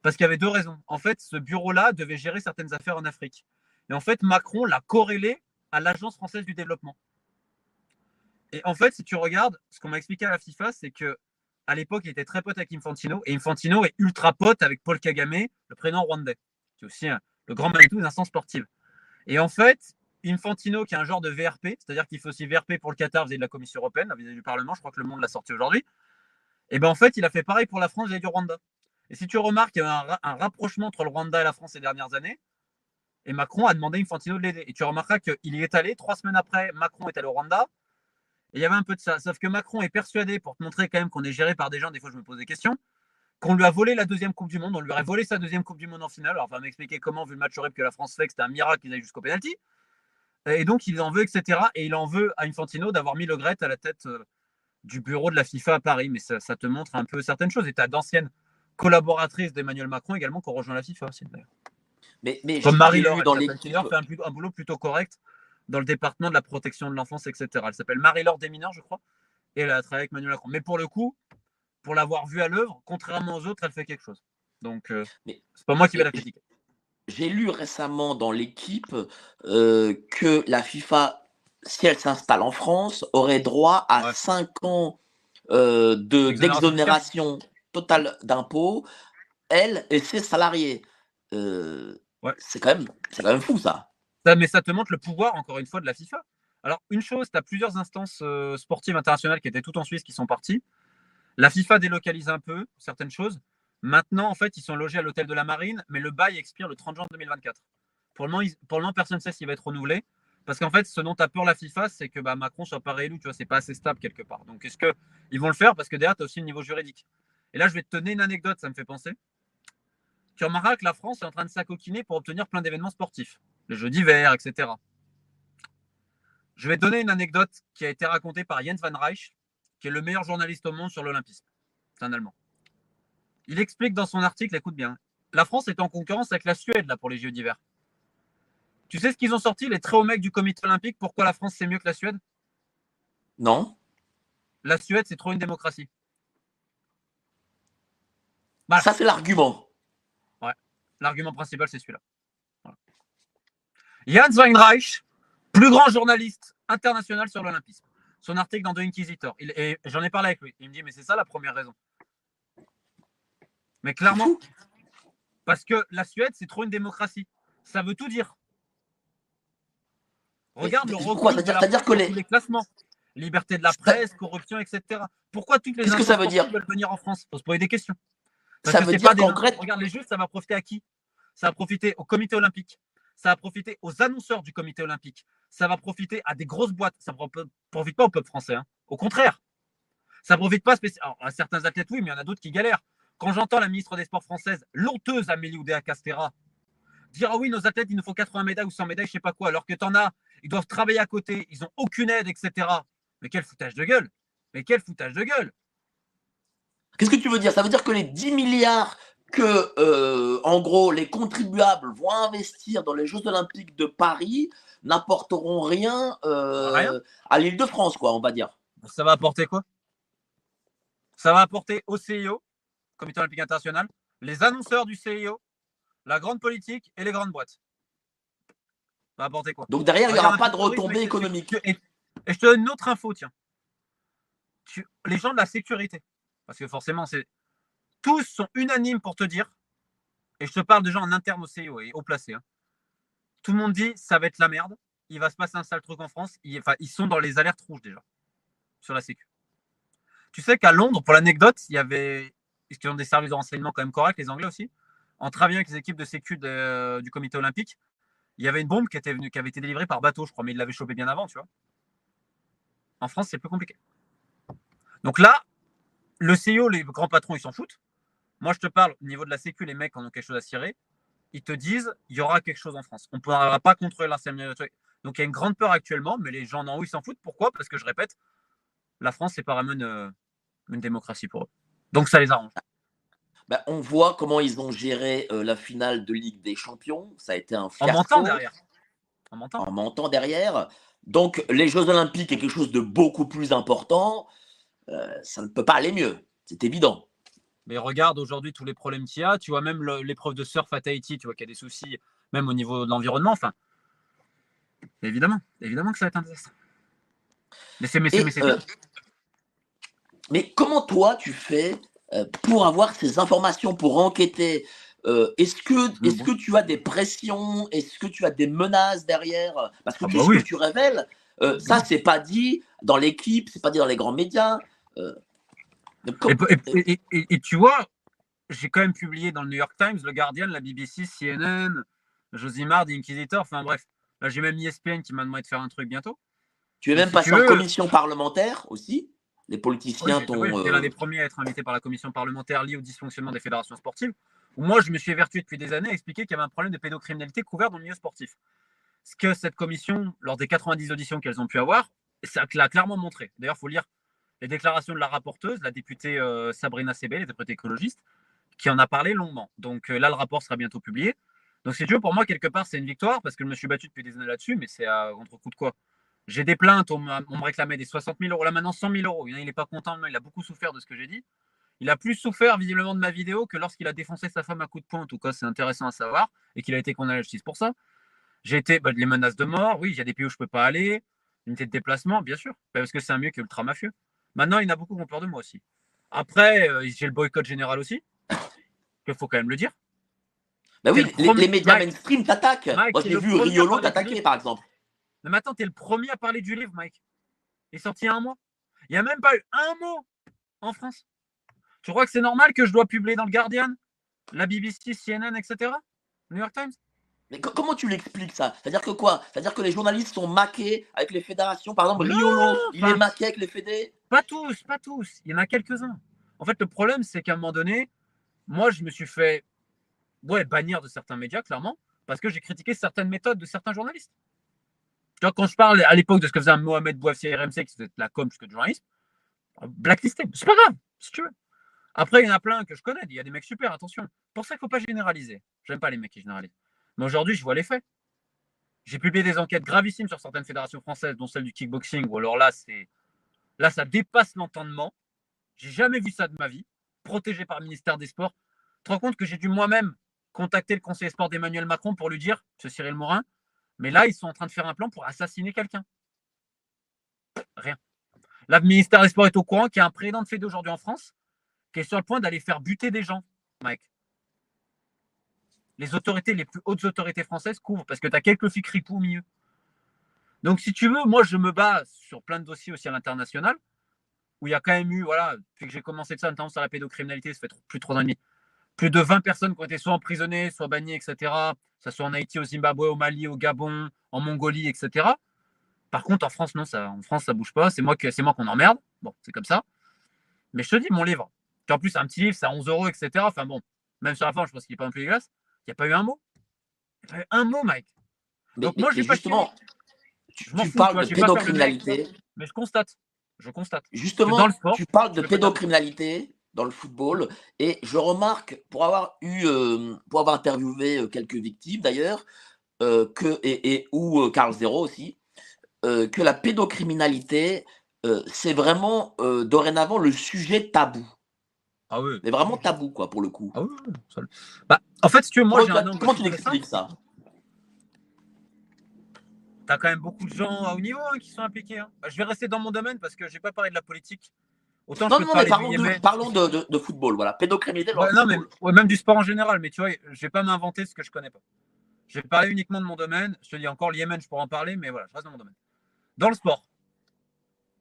Parce qu'il y avait deux raisons. En fait, ce bureau-là devait gérer certaines affaires en Afrique. Et en fait, Macron l'a corrélé à l'Agence française du développement. Et en fait, si tu regardes, ce qu'on m'a expliqué à la FIFA, c'est que à l'époque, il était très pote avec Infantino. Et Infantino est ultra pote avec Paul Kagame, le président rwandais, qui est aussi le grand Manitou des instances sportives. Et en fait, Infantino, qui est un genre de VRP, c'est-à-dire qu'il fait aussi VRP pour le Qatar vis-à-vis de la Commission européenne, vis-à-vis du Parlement, je crois que le monde l'a sorti aujourd'hui. Et bien en fait, il a fait pareil pour la France vis-à-vis du Rwanda. Et si tu remarques, il y a un, rapprochement entre le Rwanda et la France ces dernières années. Et Macron a demandé à Infantino de l'aider. Et tu remarqueras qu'il y est allé. Trois semaines après, Macron est allé au Rwanda il y avait un peu de ça. Sauf que Macron est persuadé, pour te montrer quand même qu'on est géré par des gens, des fois je me pose des questions, qu'on lui a volé la deuxième Coupe du Monde. On lui aurait volé sa deuxième Coupe du Monde en finale. Alors, va m'expliquer comment, vu le match horrible que la France fait, que c'était un miracle qu'ils aillent jusqu'au penalty. Et donc, il en veut, etc. Et il en veut à Infantino d'avoir mis Le Gret à la tête euh, du bureau de la FIFA à Paris. Mais ça, ça te montre un peu certaines choses. Et tu as d'anciennes collaboratrices d'Emmanuel Macron également qui rejoint la FIFA aussi, d'ailleurs. Mais, mais Comme Marie-Laure dans les fait un, boulot plutôt correct dans le département de la protection de l'enfance, etc. Elle s'appelle Marie-Laure Desmineurs, je crois. Et elle a travaillé avec Emmanuel Macron. Mais pour le coup, pour l'avoir vue à l'œuvre, contrairement aux autres, elle fait quelque chose. Donc, euh, c'est pas moi qui vais la critiquer. J'ai lu récemment dans l'équipe euh, que la FIFA, si elle s'installe en France, aurait droit à Ouais. 5 ans euh, de- Exonération d'exonération totale d'impôts, elle et ses salariés. Euh, Ouais. C'est quand, même- quand même fou ça. Ça, mais ça te montre le pouvoir, encore une fois, de la FIFA. Alors, une chose, tu as plusieurs instances euh, sportives internationales qui étaient toutes en Suisse qui sont parties. La FIFA délocalise un peu certaines choses. Maintenant, en fait, ils sont logés à l'hôtel de la Marine, mais le bail expire le 30 juin 2024. Pour le moment, ils- pour le moment personne ne sait s'il va être renouvelé. Parce qu'en fait, ce dont a peur la FIFA, c'est que bah, Macron soit pas réélu. Tu vois, c'est pas assez stable quelque part. Donc, est-ce qu'ils vont le faire? Parce que derrière, tu as aussi le niveau juridique. Et là, je vais te donner une anecdote, ça me fait penser. Tu remarqueras que la France est en train de s'acoquiner pour obtenir plein d'événements sportifs, les Jeux d'hiver, etc. Je vais te donner une anecdote qui a été racontée par Jens van Reich, qui est le meilleur journaliste au monde sur l'Olympisme. C'est un Allemand. Il explique dans son article, écoute bien, la France est en concurrence avec la Suède là pour les Jeux d'hiver. Tu sais ce qu'ils ont sorti, les très hauts mecs du comité olympique, pourquoi la France c'est mieux que la Suède? Non La Suède, c'est trop une démocratie. Voilà. Ça, c'est l'argument. L'argument principal, c'est celui-là. Voilà. Jens Weinreich, plus grand journaliste international sur l'Olympisme. Son article dans The Inquisitor. Il, et j'en ai parlé avec lui. Il me dit, mais c'est ça la première raison. Mais clairement, parce que la Suède, c'est trop une démocratie. Ça veut tout dire. Regarde Mais le recul de C'est-à-dire- la France que les- les classements. Liberté de la presse, corruption, etc. Pourquoi toutes les Qu'est-ce que ça veut instances dire sportives veulent venir en France? Faut se poser des questions. Parce Ça que veut dire pas des qu'en Grèce- Regarde les Jeux, ça va profiter à qui? Ça va profiter au comité olympique. Ça va profiter aux annonceurs du comité olympique. Ça va profiter à des grosses boîtes. Ça ne profite pas au peuple français. hein. Au contraire. Ça ne profite pas spécialement. À certains athlètes, oui, mais il y en a d'autres qui galèrent. Quand j'entends la ministre des Sports française, l'honteuse Amélie Oudéa-Castera, dire Ah oui, nos athlètes, il nous faut 80 médailles ou 100 médailles, je sais pas quoi, alors que tu en as, ils doivent travailler à côté, ils n'ont aucune aide, etc. Mais quel foutage de gueule Mais quel foutage de gueule Qu'est-ce que tu veux dire? Ça veut dire que les 10 milliards que, euh, en gros, les contribuables vont investir dans les Jeux Olympiques de Paris n'apporteront rien, euh, Rien. à l'île de France, quoi, on va dire. Ça va apporter quoi? Ça va apporter au CIO, Comité olympique international, les annonceurs du CIO, la grande politique et les grandes boîtes. Ça va apporter quoi? Donc derrière, il n'y aura pas de tourisme, retombées et- économiques. Et, et je te donne une autre info, tiens. Tu- les gens de la sécurité, parce que forcément, tous sont unanimes pour te dire, et je te parle de gens en interne au CIO et haut placé. hein. Tout le monde dit ça va être la merde, il va se passer un sale truc en France. Ils, enfin, ils sont dans les alertes rouges déjà sur la sécu. Tu sais qu'à Londres, pour l'anecdote, il y avait, ont des services de renseignement quand même corrects, les Anglais aussi, en travaillant avec les équipes de sécu du comité olympique, il y avait une bombe qui, qui avait été délivrée par bateau, je crois, mais ils l'avaient chopée bien avant, tu vois. En France, c'est plus compliqué. Donc là, le CEO, les grands patrons, ils s'en foutent. Moi, je te parle au niveau de la sécu, les mecs en ont quelque chose à cirer. Ils te disent, il y aura quelque chose en France. On ne pourra pas contrôler truc. Donc il y a une grande peur actuellement, mais les gens en haut, ils s'en foutent. Pourquoi? Parce que je répète, la France, c'est pas vraiment une, une démocratie pour eux. Donc ça les arrange. Ben, on voit comment ils ont géré euh, la finale de Ligue des Champions. Ça a été un En fiasco. mentant derrière. En mentant. En mentant derrière. Donc les Jeux Olympiques est quelque chose de beaucoup plus important. Euh, ça ne peut pas aller mieux. C'est évident. Mais regarde aujourd'hui tous les problèmes qu'il y a. Tu vois, même l'épreuve de surf à Tahiti, tu vois qu'il y a des soucis, même au niveau de l'environnement. Enfin, évidemment, évidemment que ça va être un désastre. Mais c'est mais c'est- Et, mais c'est euh, mais comment toi tu fais euh, pour avoir ces informations, pour enquêter Euh, Est-ce que, est bon. que tu as des pressions Est-ce que tu as des menaces derrière? Parce que Ah tout bah ce oui. que tu révèles, euh, ça c'est pas dit dans l'équipe, c'est pas dit dans les grands médias. euh, Et, et- et- et- et tu vois, j'ai quand même publié dans le New York Times, le Guardian, la BBC, CNN, Josimard, The Inquisitor, enfin bref. Là, j'ai même ESPN qui m'a demandé de faire un truc bientôt. tu es même si passé tu en veux- commission parlementaire aussi. Les Oui, politiciens j'ai- t'ont. oui, j'étais euh, l'un des premiers à être invité par la commission parlementaire liée au dysfonctionnement des fédérations sportives. Où moi, je me suis évertué depuis des années à expliquer qu'il y avait un problème de pédocriminalité couvert dans le milieu sportif. Ce que cette commission, lors des 90 auditions qu'elles ont pu avoir, ça l'a clairement montré. D'ailleurs, il faut lire les déclarations de la rapporteuse, la députée euh, Sabrina Sebel, la députée écologiste, qui en a parlé longuement. Donc euh, là, le rapport sera bientôt publié. Donc, tu veux, pour moi, quelque part, c'est une victoire parce que je me suis battu depuis des années là-dessus, mais c'est à contre coup de quoi J'ai des plaintes, on, me réclamait des 60 000 euros, là maintenant 100 000 euros. Il n'est pas content, il a beaucoup souffert de ce que j'ai dit. Il a plus souffert visiblement de ma vidéo que lorsqu'il a défoncé sa femme à coup de poing. En tout cas, c'est intéressant à savoir et qu'il a été condamné à la justice pour ça. J'ai été bah, les menaces de mort. Oui, il y a des pays où je ne peux pas aller. Unité de déplacement, bien sûr, parce que c'est un mieux que ultra mafieux. Maintenant, il y en a beaucoup qui ont peur de moi aussi. Après, euh, j'ai le boycott général aussi, qu'il faut quand même le dire. Bah oui, les, médias mainstream t'attaquent. Moi, j'ai vu Riolo t'attaquer, par exemple. Mais maintenant, tu es le premier à parler du livre, Mike. Il est sorti il y a un mois. Il n'y a même pas eu un mot en France. Tu crois que c'est normal que je dois publier dans le Guardian, la BBC, CNN, etc. New York Times? Mais comment tu l'expliques ça? C'est-à-dire que quoi? C'est-à-dire que les journalistes sont maqués avec les fédérations Par exemple, Riolo, il est maqué avec les fédés Pas tous, pas tous. Il y en a quelques-uns. En fait, le problème, c'est qu'à un moment donné, moi, je me suis fait ouais, bannir de certains médias, clairement, parce que j'ai critiqué certaines méthodes de certains journalistes. Tu vois, quand je parle à l'époque de ce que faisait Mohamed Bouafsi RMC, qui faisait la com plus que de journalisme, blacklisté, c'est pas grave, si tu veux. Après, il y en a plein que je connais, il y a des mecs super, attention. Pour ça, il ne faut pas généraliser. J'aime pas les mecs qui généralisent. Mais aujourd'hui, je vois les faits. J'ai publié des enquêtes gravissimes sur certaines fédérations françaises, dont celle du kickboxing, où alors là, c'est là, ça dépasse l'entendement. J'ai jamais vu ça de ma vie. Protégé par le ministère des Sports. Tu te rends compte que j'ai dû moi-même contacter le conseiller sport d'Emmanuel Macron pour lui dire, ce Cyril Morin, mais là, ils sont en train de faire un plan pour assassiner quelqu'un. Rien. Là, le ministère des Sports est au courant qu'il y a un président de Fédé aujourd'hui en France qui est sur le point d'aller faire buter des gens, Mike les autorités, les plus hautes autorités françaises couvrent parce que tu as quelques flics ripoux au milieu. Donc, si tu veux, moi, je me bats sur plein de dossiers aussi à l'international où il y a quand même eu, voilà, depuis que j'ai commencé de ça, notamment sur la pédocriminalité, ça fait plus de trois ans plus de 20 personnes qui ont été soit emprisonnées, soit bannies, etc. Ça soit en Haïti, au Zimbabwe, au Mali, au Gabon, en Mongolie, etc. Par contre, en France, non, ça, en France, ça bouge pas. C'est moi, c'est moi qu'on emmerde. Bon, c'est comme ça. Mais je te dis, mon livre, qui en plus, un petit livre, c'est à 11 euros, etc. Enfin bon, même sur la fin, je pense qu'il n'est pas un peu dégueulasse. Il n'y a pas eu un mot. Il n'y a pas eu un mot, Mike. Donc moi, je justement, tu, parles de pédocriminalité. mais je constate. Je constate. Justement, tu parles de pédocriminalité dans le football et je remarque, pour avoir eu, euh, pour avoir interviewé euh, quelques victimes d'ailleurs, euh, que et, et ou Carl Zero aussi, que la pédocriminalité c'est vraiment dorénavant le sujet tabou. Ah oui. Mais vraiment tabou, quoi, pour le coup. Ah oui. Bah, en fait, si tu veux, moi, j'ai un Comment tu expliques ça? T'as quand même beaucoup de gens à haut niveau hein, qui sont impliqués. Hein. Bah, je vais rester dans mon domaine parce que je n'ai pas parlé de la politique. Autant non, non, mais parlons, de, parlons de, de, football, voilà. Pédocriminalité. non, mais même du sport en général. Mais tu vois, je vais pas m'inventer ce que je connais pas. Je vais parler uniquement de mon domaine. Je te dis encore, le Yémen, je pourrais en parler, mais voilà, je reste dans mon domaine. Dans le sport,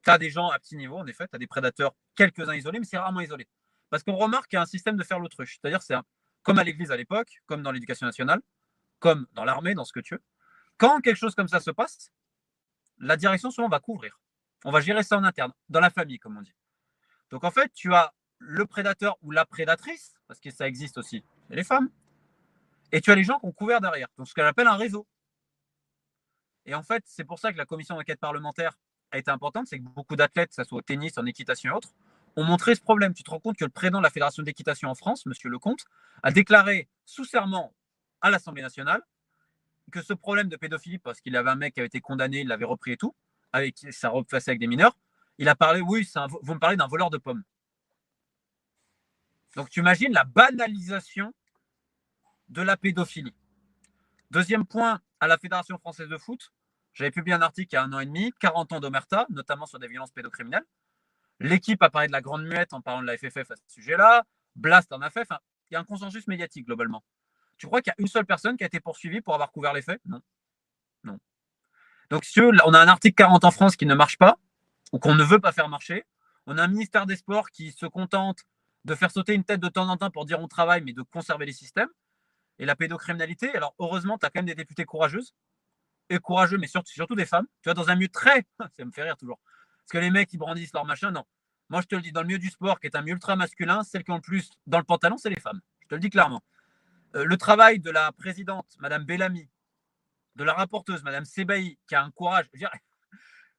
tu as des gens à petit niveau, en effet. Tu as des prédateurs, quelques-uns isolés, mais c'est rarement isolé. Parce qu'on remarque qu'il y a un système de faire l'autruche. C'est-à-dire, c'est comme à l'église à l'époque, comme dans l'éducation nationale, comme dans l'armée, dans ce que tu veux. Quand quelque chose comme ça se passe, la direction souvent va couvrir. On va gérer ça en interne, dans la famille, comme on dit. Donc en fait, tu as le prédateur ou la prédatrice, parce que ça existe aussi, et les femmes. Et tu as les gens qui ont couvert derrière. Donc ce qu'elle appelle un réseau. Et en fait, c'est pour ça que la commission d'enquête parlementaire a été importante, c'est que beaucoup d'athlètes, que ce soit au tennis, en équitation et autres, ont montré ce problème. Tu te rends compte que le président de la Fédération d'équitation en France, M. Lecomte, a déclaré sous serment à l'Assemblée nationale que ce problème de pédophilie, parce qu'il avait un mec qui avait été condamné, il l'avait repris et tout, avec sa robe facée avec des mineurs, il a parlé, oui, vous me parlez d'un voleur de pommes. Donc tu imagines la banalisation de la pédophilie. Deuxième point, à la Fédération française de foot, j'avais publié un article il y a un an et demi, 40 ans d'Omerta, notamment sur des violences pédocriminelles. L'équipe a parlé de la grande muette en parlant de la FFF à ce sujet-là. Blast en a fait. il y a un consensus médiatique globalement. Tu crois qu'il y a une seule personne qui a été poursuivie pour avoir couvert les faits? Non. Non. Donc, si on a un article 40 en France qui ne marche pas, ou qu'on ne veut pas faire marcher. On a un ministère des Sports qui se contente de faire sauter une tête de temps en temps pour dire on travaille, mais de conserver les systèmes. Et la pédocriminalité, alors heureusement, tu as quand même des députés courageuses, et courageux, mais surtout, surtout des femmes. Tu vois, dans un milieu très. Ça me fait rire toujours que les mecs, ils brandissent leur machin. Non. Moi, je te le dis, dans le milieu du sport, qui est un milieu ultra masculin, celles qui ont le plus dans le pantalon, c'est les femmes. Je te le dis clairement. Euh, le travail de la présidente, Madame Bellamy, de la rapporteuse, Madame Sebaï, qui a un courage.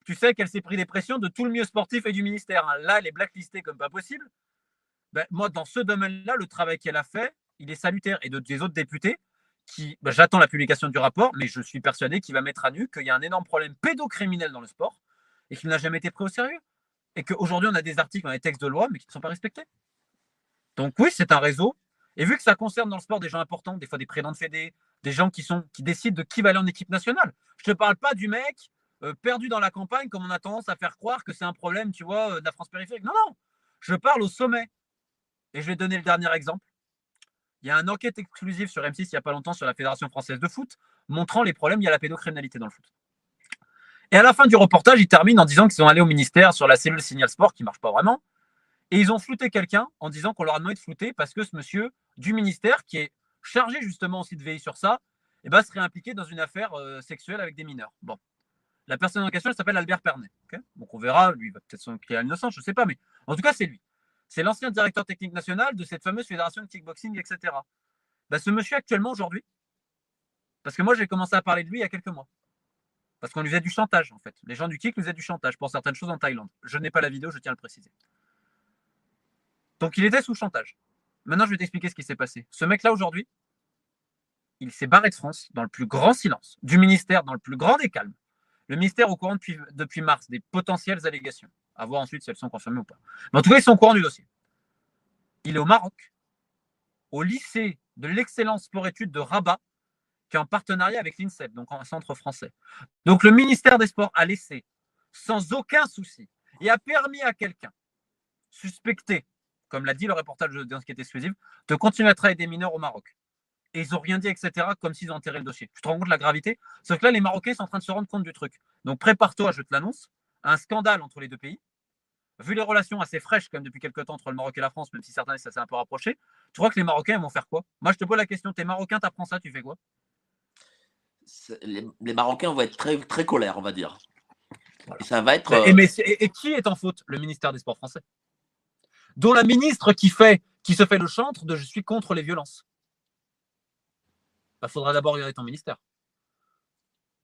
Tu sais qu'elle s'est pris des pressions de tout le milieu sportif et du ministère. hein. Là, elle est blacklistée comme pas possible. Ben, moi, dans ce domaine-là, le travail qu'elle a fait, il est salutaire. Et de, des autres députés, qui, ben, j'attends la publication du rapport, mais je suis persuadé qu'il va mettre à nu qu'il y a un énorme problème pédocriminel dans le sport et qu'il n'a jamais été pris au sérieux. Et qu'aujourd'hui, on a des articles dans les textes de loi, mais qui ne sont pas respectés. Donc oui, c'est un réseau. Et vu que ça concerne dans le sport des gens importants, des fois des présidents de fédé, des gens qui, sont, qui décident de qui va aller en équipe nationale. Je ne te parle pas du mec euh, perdu dans la campagne, comme on a tendance à faire croire que c'est un problème, tu vois, euh, de la France périphérique. Non, non, je parle au sommet. Et je vais donner le dernier exemple. Il y a une enquête exclusive sur M6 il n'y a pas longtemps sur la Fédération française de foot, montrant les problèmes liés à la pédocriminalité dans le foot. Et à la fin du reportage, ils terminent en disant qu'ils sont allés au ministère sur la cellule Signal Sport, qui ne marche pas vraiment, et ils ont flouté quelqu'un en disant qu'on leur a demandé de flouter parce que ce monsieur du ministère, qui est chargé justement aussi de veiller sur ça, eh ben, serait impliqué dans une affaire euh, sexuelle avec des mineurs. Bon. La personne en question, elle s'appelle Albert Pernet. Donc on verra, lui, va peut-être s'en créer à l'innocence, je ne sais pas, mais en tout cas, c'est lui. C'est l'ancien directeur technique national de cette fameuse fédération de kickboxing, etc. Bah, ce monsieur actuellement, aujourd'hui, parce que moi, j'ai commencé à parler de lui il y a quelques mois. Parce qu'on lui faisait du chantage, en fait. Les gens du kick nous faisaient du chantage pour certaines choses en Thaïlande. Je n'ai pas la vidéo, je tiens à le préciser. Donc il était sous chantage. Maintenant, je vais t'expliquer ce qui s'est passé. Ce mec-là, aujourd'hui, il s'est barré de France dans le plus grand silence, du ministère dans le plus grand des calmes. Le ministère au courant depuis, mars des potentielles allégations. À voir ensuite si elles sont confirmées ou pas. Mais en tout cas, ils sont au courant du dossier. Il est au Maroc, au lycée de l'excellence sport études de Rabat, qui est en partenariat avec l'INSEP, donc un centre français. Donc le ministère des Sports a laissé sans aucun souci et a permis à quelqu'un suspecté, comme l'a dit le reportage de Enquête exclusive, de continuer à travailler des mineurs au Maroc. Et ils n'ont rien dit, etc., comme s'ils enterré le dossier. Tu te rends compte de la gravité? Sauf que là, les Marocains sont en train de se rendre compte du truc. Donc prépare-toi, je te l'annonce, un scandale entre les deux pays. Vu les relations assez fraîches, même, depuis quelques temps entre le Maroc et la France, même si certains ça s'est un peu rapproché, tu crois que les Marocains vont faire quoi? Moi, je te pose la question, t'es Marocain, t'apprends ça, tu fais quoi? Les, les, Marocains vont être très, très colères, on va dire. Voilà. Et ça va être. Et, mais, et, et, qui est en faute? Le ministère des Sports français. Dont la ministre qui, fait, qui se fait le chantre de Je suis contre les violences. Il bah, faudra d'abord regarder ton ministère.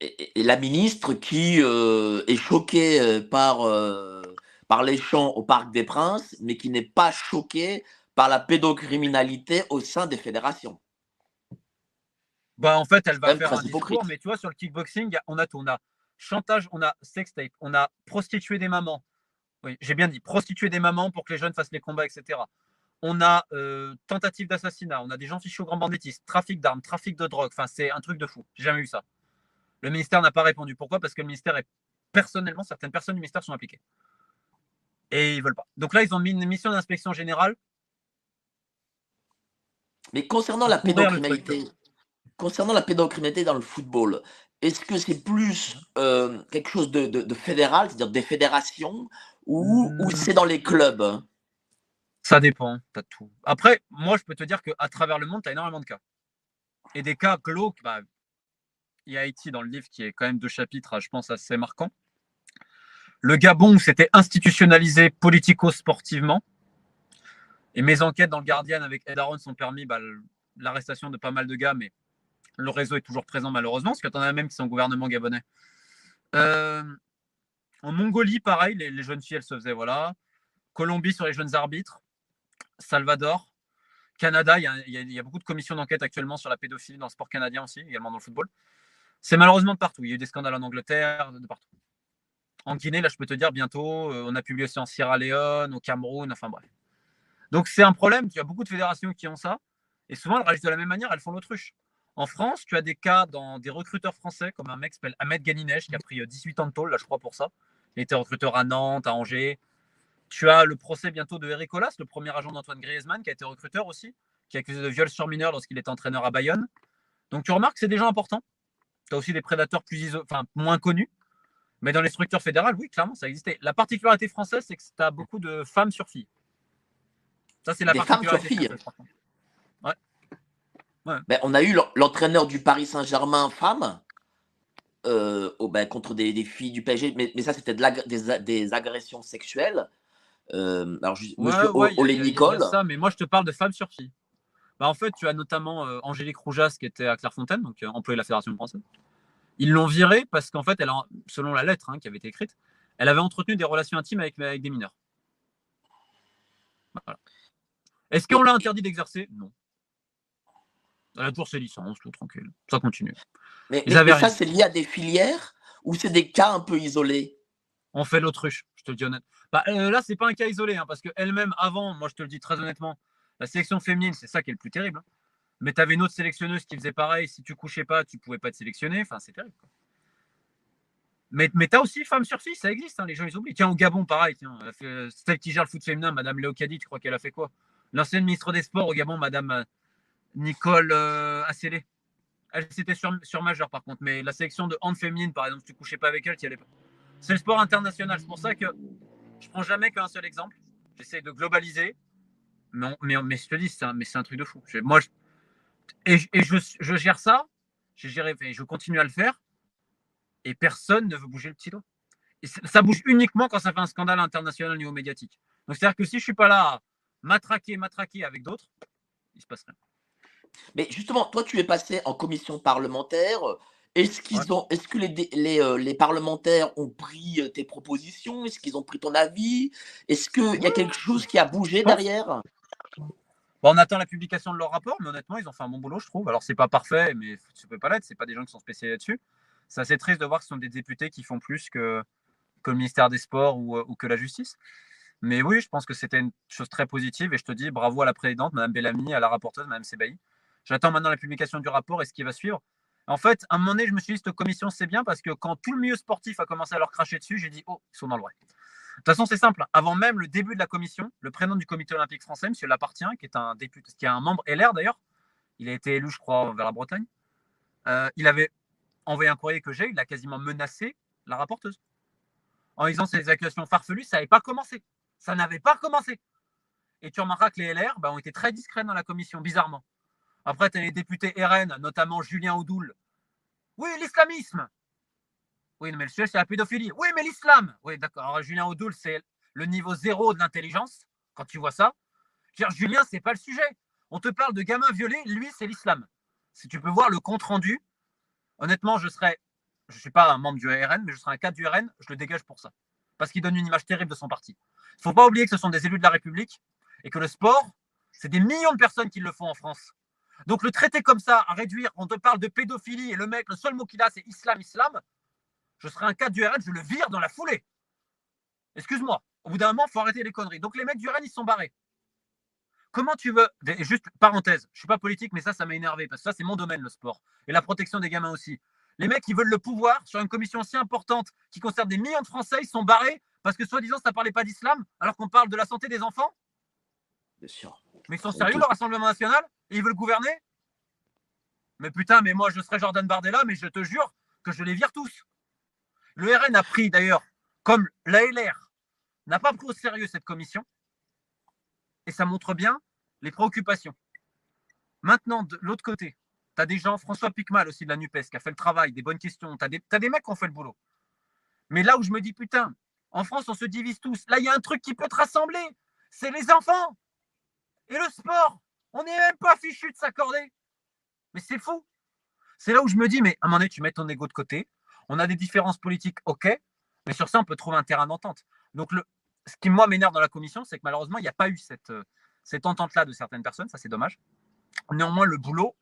Et, et la ministre qui euh, est choquée euh, par, euh, par les chants au Parc des Princes, mais qui n'est pas choquée par la pédocriminalité au sein des fédérations. Bah, en fait, elle va faire un discours, mais tu vois, sur le kickboxing, on a tout. On a chantage, on a sextape, on a prostitué des mamans. Oui, j'ai bien dit prostituer des mamans pour que les jeunes fassent les combats, etc. On a euh, tentative d'assassinat, on a des gens fichés au grand banditisme, trafic d'armes, trafic de drogue. Enfin, c'est un truc de fou. J'ai jamais vu ça. Le ministère n'a pas répondu. Pourquoi? Parce que le ministère est personnellement, certaines personnes du ministère sont impliquées. Et ils veulent pas. Donc là, ils ont mis une mission d'inspection générale. Mais concernant la pédocriminalité, concernant la pédocriminalité dans le football, est-ce que c'est plus euh, quelque chose de, de, de fédéral, c'est-à-dire des fédérations, ou, mmh. ou c'est dans les clubs? Ça dépend, tu as tout. Après, moi, je peux te dire qu'à travers le monde, tu as énormément de cas. Et des cas glauques, bah, il y a Haïti dans le livre qui est quand même deux chapitres, je pense, assez marquants. Le Gabon, c'était institutionnalisé politico-sportivement. Et mes enquêtes dans le Guardian avec Ed Aaron ont permis bah, l'arrestation de pas mal de gars, mais le réseau est toujours présent malheureusement, parce que tu en as même qui sont au gouvernement gabonais. Euh, en Mongolie, pareil, les, jeunes filles, elles se faisaient, voilà. Colombie sur les jeunes arbitres. Salvador. Canada, il y a beaucoup de commissions d'enquête actuellement sur la pédophilie dans le sport canadien aussi, également dans le football. C'est malheureusement de partout. Il y a eu des scandales en Angleterre, de partout. En Guinée, là, je peux te dire, bientôt, euh, on a publié aussi en Sierra Leone, au Cameroun, enfin bref. Donc c'est un problème. Il y a beaucoup de fédérations qui ont ça. Et souvent, elles réagissent de la même manière, elles font l'autruche. En France, tu as des cas dans des recruteurs français, comme un mec qui s'appelle Ahmed Ganinèche, qui a pris 18 ans de tôle, là, je crois, pour ça. Il était recruteur à Nantes, à Angers. Tu as le procès bientôt de Eric Olas, le premier agent d'Antoine Griezmann, qui a été recruteur aussi, qui est accusé de viol sur mineur lorsqu'il était entraîneur à Bayonne. Donc tu remarques que c'est des gens importants. Tu as aussi des prédateurs plus iso... enfin, moins connus. Mais dans les structures fédérales, oui, clairement, ça existait. La particularité française, c'est que tu as beaucoup de femmes sur filles. Ça, c'est la des particularité. Femmes sur filles. Ouais. Ouais. Ben, on a eu l'entraîneur du Paris Saint-Germain femme euh, oh, ben, contre des, des, filles du PSG, mais, mais ça c'était de des, des, agressions sexuelles. Euh, alors, je, ouais, monsieur ouais, Olé Nicole. Ça, mais moi je te parle de femmes sur filles. Bah, en fait, tu as notamment euh, Angélique Roujas qui était à Clairefontaine, donc employée de la Fédération française, Ils l'ont virée parce qu'en fait, elle a, selon la lettre hein, qui avait été écrite, elle avait entretenu des relations intimes avec, avec des mineurs. Voilà. Est-ce qu'on l'a interdit d'exercer? Non. Elle a toujours ses licences, tout tranquille. Ça continue. Mais, ça, c'est lié à des filières ou c'est des cas un peu isolés? On fait l'autruche, je te le dis honnêtement. Bah, euh, là, c'est pas un cas isolé, hein, parce qu'elle-même, avant, moi je te le dis très honnêtement, la sélection féminine, c'est ça qui est le plus terrible. hein. Mais tu avais une autre sélectionneuse qui faisait pareil. Si tu couchais pas, tu pouvais pas être sélectionné. Enfin, c'est terrible. quoi. Mais, mais tu as aussi femme sur fille, ça existe. hein, les gens, ils oublient. Tiens, au Gabon, pareil. Tiens, elle a fait- euh, celle qui gère le foot féminin, Madame Léo Kadi, tu crois qu'elle a fait quoi? L'ancienne ministre des Sports au Gabon, Madame euh, Nicole euh, Assélé. Elle, c'était sur, sur par contre. Mais la sélection de hand féminine, par exemple, si tu couchais pas avec elle, tu allais pas. C'est le sport international. C'est pour ça que je prends jamais qu'un seul exemple. J'essaie de globaliser. Mais, mais, je te dis, c'est un, mais c'est un truc de fou. Moi, et, je- je, gère ça. J'ai géré, et je continue à le faire. Et personne ne veut bouger le petit doigt. Et ça bouge uniquement quand ça fait un scandale international au niveau médiatique. Donc, c'est-à-dire que si je suis pas là à matraquer, matraquer avec d'autres, il se passe rien. Mais justement, toi, tu es passé en commission parlementaire. Est-ce qu'ils Ouais. ont, est-ce que les, euh, les parlementaires ont pris euh, tes propositions? Est-ce qu'ils ont pris ton avis? Est-ce qu'il y a quelque chose qui a bougé pense- derrière? Bon, on attend la publication de leur rapport, mais honnêtement, ils ont fait un bon boulot, je trouve. Alors, c'est pas parfait, mais ça peut pas l'être. C'est pas des gens qui sont spécialisés là-dessus. C'est assez triste de voir que ce sont des députés qui font plus que, que le ministère des Sports ou, euh, ou que la justice. Mais oui, je pense que c'était une chose très positive et je te dis bravo à la présidente, Madame Bellamy, à la rapporteuse, Madame Sebaï. J'attends maintenant la publication du rapport et ce qui va suivre. En fait, à un moment donné, je me suis dit, cette commission, c'est bien parce que quand tout le milieu sportif a commencé à leur cracher dessus, j'ai dit, oh, ils sont dans le vrai. De toute façon, c'est simple. Avant même le début de la commission, le président du comité olympique français, M. Lapartien, qui est un député, qui est un membre LR d'ailleurs, il a été élu, je crois, vers la Bretagne, euh, il avait envoyé un courrier que j'ai, il a quasiment menacé la rapporteuse. En disant ces accusations farfelues, ça n'avait pas commencé. Ça n'avait pas commencé. Et tu remarqueras que les LR bah, ont été très discrets dans la commission, bizarrement. Après, tu as les députés RN, notamment Julien Oudoul. Oui, l'islamisme. Oui, mais le sujet, c'est la pédophilie. Oui, mais l'islam. Oui, d'accord. Julien Oudoul, c'est le niveau zéro de l'intelligence. Quand tu vois ça, dire, Julien, c'est pas le sujet. On te parle de gamins violés, lui, c'est l'islam. Si tu peux voir le compte rendu, honnêtement, je serais, je ne suis pas un membre du RN, mais je serais un cadre du RN, je le dégage pour ça. Parce qu'il donne une image terrible de son parti. Il ne faut pas oublier que ce sont des élus de la République et que le sport, c'est des millions de personnes qui le font en France. Donc le traiter comme ça, à réduire, on te parle de pédophilie et le mec, le seul mot qu'il a, c'est islam, islam, je serais un cadre du RN, je le vire dans la foulée. Excuse-moi, au bout d'un moment, il faut arrêter les conneries. Donc les mecs du RN, ils sont barrés. Comment tu veux. Juste parenthèse, je ne suis pas politique, mais ça, ça m'a énervé parce que ça, c'est mon domaine, le sport. Et la protection des gamins aussi. Les mecs, ils veulent le pouvoir sur une commission si importante qui concerne des millions de Français, ils sont barrés parce que soi-disant, ça ne parlait pas d'islam alors qu'on parle de la santé des enfants? Bien sûr. Mais ils sont sérieux, le Rassemblement national? Et ils veulent gouverner? Mais putain, mais moi, je serais Jordan Bardella, mais je te jure que je les vire tous. Le RN a pris d'ailleurs, comme la LR n'a pas pris au sérieux cette commission, et ça montre bien les préoccupations. Maintenant, de l'autre côté, tu as des gens, François Picmal aussi de la NUPES, qui a fait le travail, des bonnes questions, tu as, as, des mecs qui ont fait le boulot. Mais là où je me dis, putain, en France, on se divise tous. Là, il y a un truc qui peut te rassembler, c'est les enfants et le sport. On n'est même pas fichu de s'accorder. Mais c'est fou. C'est là où je me dis, mais à un moment donné, tu mets ton ego de côté. On a des différences politiques, ok, mais sur ça, on peut trouver un terrain d'entente. Donc, ce qui, moi, m'énerve dans la commission, c'est que malheureusement, il n'y a pas eu cette, cette entente-là de certaines personnes. Ça, c'est dommage. Néanmoins, le boulot,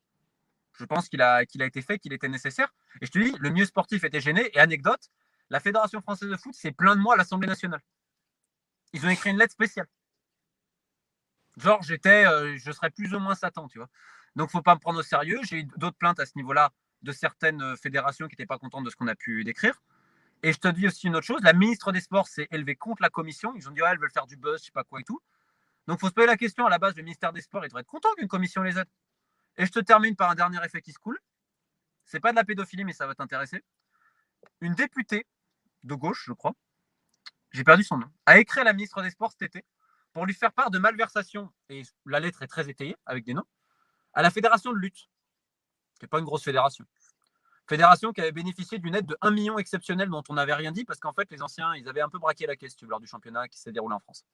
je pense qu'il a, été fait, qu'il était nécessaire. Et je te dis, le mieux sportif était gêné. Et anecdote, la Fédération française de foot s'est plaint de moi à l'Assemblée nationale. Ils ont écrit une lettre spéciale. Genre, j'étais, euh, je serais plus ou moins Satan, tu vois. Donc, faut pas me prendre au sérieux. J'ai eu d'autres plaintes à ce niveau-là de certaines euh, fédérations qui n'étaient pas contentes de ce qu'on a pu décrire. Et je te dis aussi une autre chose, la ministre des Sports s'est élevée contre la commission. Ils ont dit, ouais, elles veulent faire du buzz, je sais pas quoi et tout. Donc, faut se poser la question, à la base, le ministère des Sports, il devrait être content qu'une commission les aide. Et je te termine par un dernier effet qui se coule. C'est pas de la pédophilie, mais ça va t'intéresser. Une députée de gauche, je crois, j'ai perdu son nom, a écrit à la ministre des Sports cet été pour lui faire part de malversations, et la lettre est très étayée avec des noms, à la fédération de lutte, qui n'est pas une grosse fédération. Fédération qui avait bénéficié d'une aide de 1 million exceptionnel dont on n'avait rien dit parce qu'en fait, les anciens, ils avaient un peu braqué la caisse lors du championnat qui s'est déroulé en France.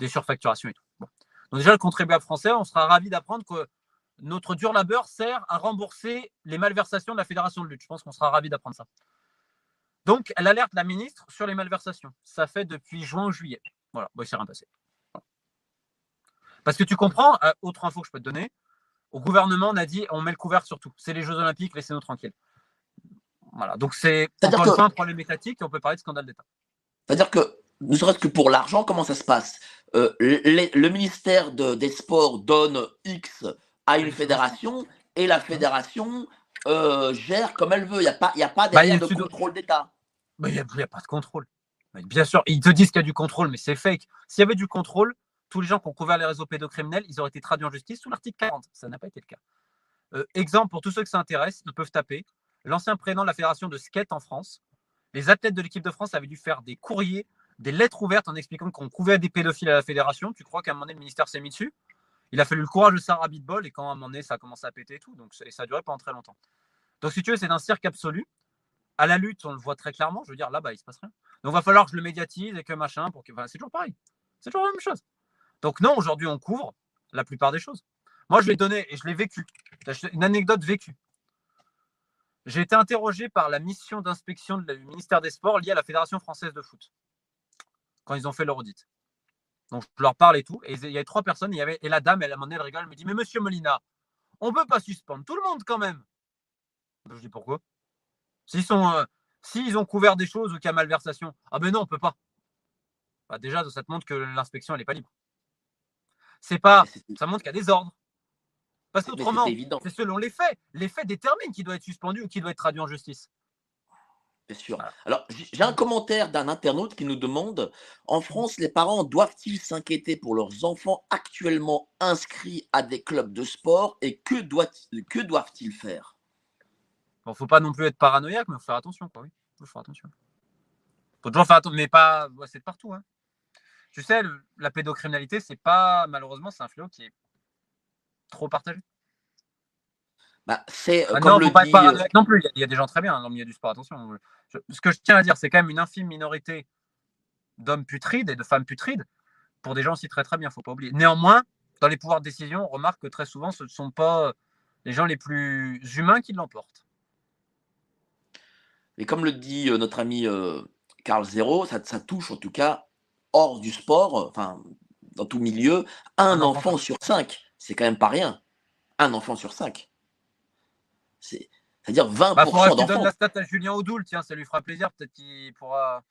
Des surfacturations et tout. Bon. Donc, déjà, le contribuable français, on sera ravi d'apprendre que notre dur labeur sert à rembourser les malversations de la fédération de lutte. Je pense qu'on sera ravis d'apprendre ça. Donc, elle alerte la ministre sur les malversations. Ça fait depuis juin juillet. Voilà, bon, il s'est rien passé. Parce que tu comprends, euh, autre info que je peux te donner, au gouvernement, on a dit on met le couvert sur tout. C'est les Jeux Olympiques, laissez-nous tranquilles. Voilà, donc c'est C'est-à-dire encore une que- fois un problème étatique et on peut parler de scandale d'État. C'est-à-dire que, ne serait-ce que pour l'argent, comment ça se passe? Euh, le, le ministère de- des Sports donne X à une fédération et la fédération euh, gère comme elle veut. Il n'y a pas, y a pas Bah, y a de contrôle d'État. Il n'y a, a pas de contrôle. Bien sûr, ils te disent qu'il y a du contrôle, mais c'est fake. S'il y avait du contrôle, tous les gens qui ont couvert les réseaux pédocriminels, ils auraient été traduits en justice sous l'article 40. Ça n'a pas été le cas. Euh, exemple, pour tous ceux que ça intéresse, ils peuvent taper l'ancien président de la fédération de skate en France. Les athlètes de l'équipe de France avaient dû faire des courriers, des lettres ouvertes en expliquant qu'on couvrait des pédophiles à la fédération. Tu crois qu'à un moment donné, le ministère s'est mis dessus? Il a fallu le courage de Sarah Bitbol et quand à un moment donné, ça a commencé à péter et tout. Donc, et ça a duré pendant très longtemps. Donc, si tu veux, c'est un cirque absolu. À la lutte, on le voit très clairement. Je veux dire, là, bas il se passe rien. Donc, il va falloir que je le médiatise et que machin. Pour que... enfin, c'est toujours pareil. C'est toujours la même chose. Donc, non, aujourd'hui, on couvre la plupart des choses. Moi, je l'ai donné et je l'ai vécu. Une anecdote vécue. J'ai été interrogé par la mission d'inspection du ministère des Sports liée à la Fédération française de foot quand ils ont fait leur audit. Donc, je leur parle et tout. Et il y avait trois personnes. Et la dame, elle, à un elle rigole. Elle me dit Mais monsieur Molina, on ne peut pas suspendre tout le monde quand même. Je dis Pourquoi? S'ils sont. euh, ont couvert des choses ou qu'il y a malversation, ah ben non, on peut pas. Bah déjà, ça te montre que l'inspection, elle n'est pas libre. C'est pas. Ça montre qu'il y a des ordres. Parce qu'autrement, c'est selon les faits. Les faits déterminent qui doit être suspendu ou qui doit être traduit en justice. bien sûr. Voilà. Alors, j'ai un commentaire d'un internaute qui nous demande En France, les parents doivent-ils s'inquiéter pour leurs enfants actuellement inscrits à des clubs de sport et que doit- que doivent-ils faire? Bon, faut pas non plus être paranoïaque, mais faut faire attention, quoi. Oui, faut faire attention. Faut toujours faire attention, mais pas. ouais, c'est de partout. Hein. Tu sais, le- la pédocriminalité, c'est pas malheureusement, c'est un fléau qui est trop partagé. bah, C'est euh, Maintenant, comme faut le pas dit. euh, non plus. Il y a- Il y, a des gens très bien hein, dans le milieu du sport. Attention. Je- ce que je tiens à dire, c'est quand même une infime minorité d'hommes putrides et de femmes putrides pour des gens aussi très très bien. Faut pas oublier. Néanmoins, dans les pouvoirs de décision, on remarque que très souvent, ce ne sont pas les gens les plus humains qui l'emportent. Et comme le dit euh, notre ami euh, Carl Zero, ça, ça touche en tout cas hors du sport, euh, enfin dans tout milieu, un enfant sur cinq. C'est quand même pas rien. Un enfant sur cinq. C'est- C'est-à-dire 20% Bah, que tu donnes d'enfants. la stat à Julien Audoul, tiens, ça lui fera plaisir, peut-être qu'il pourra.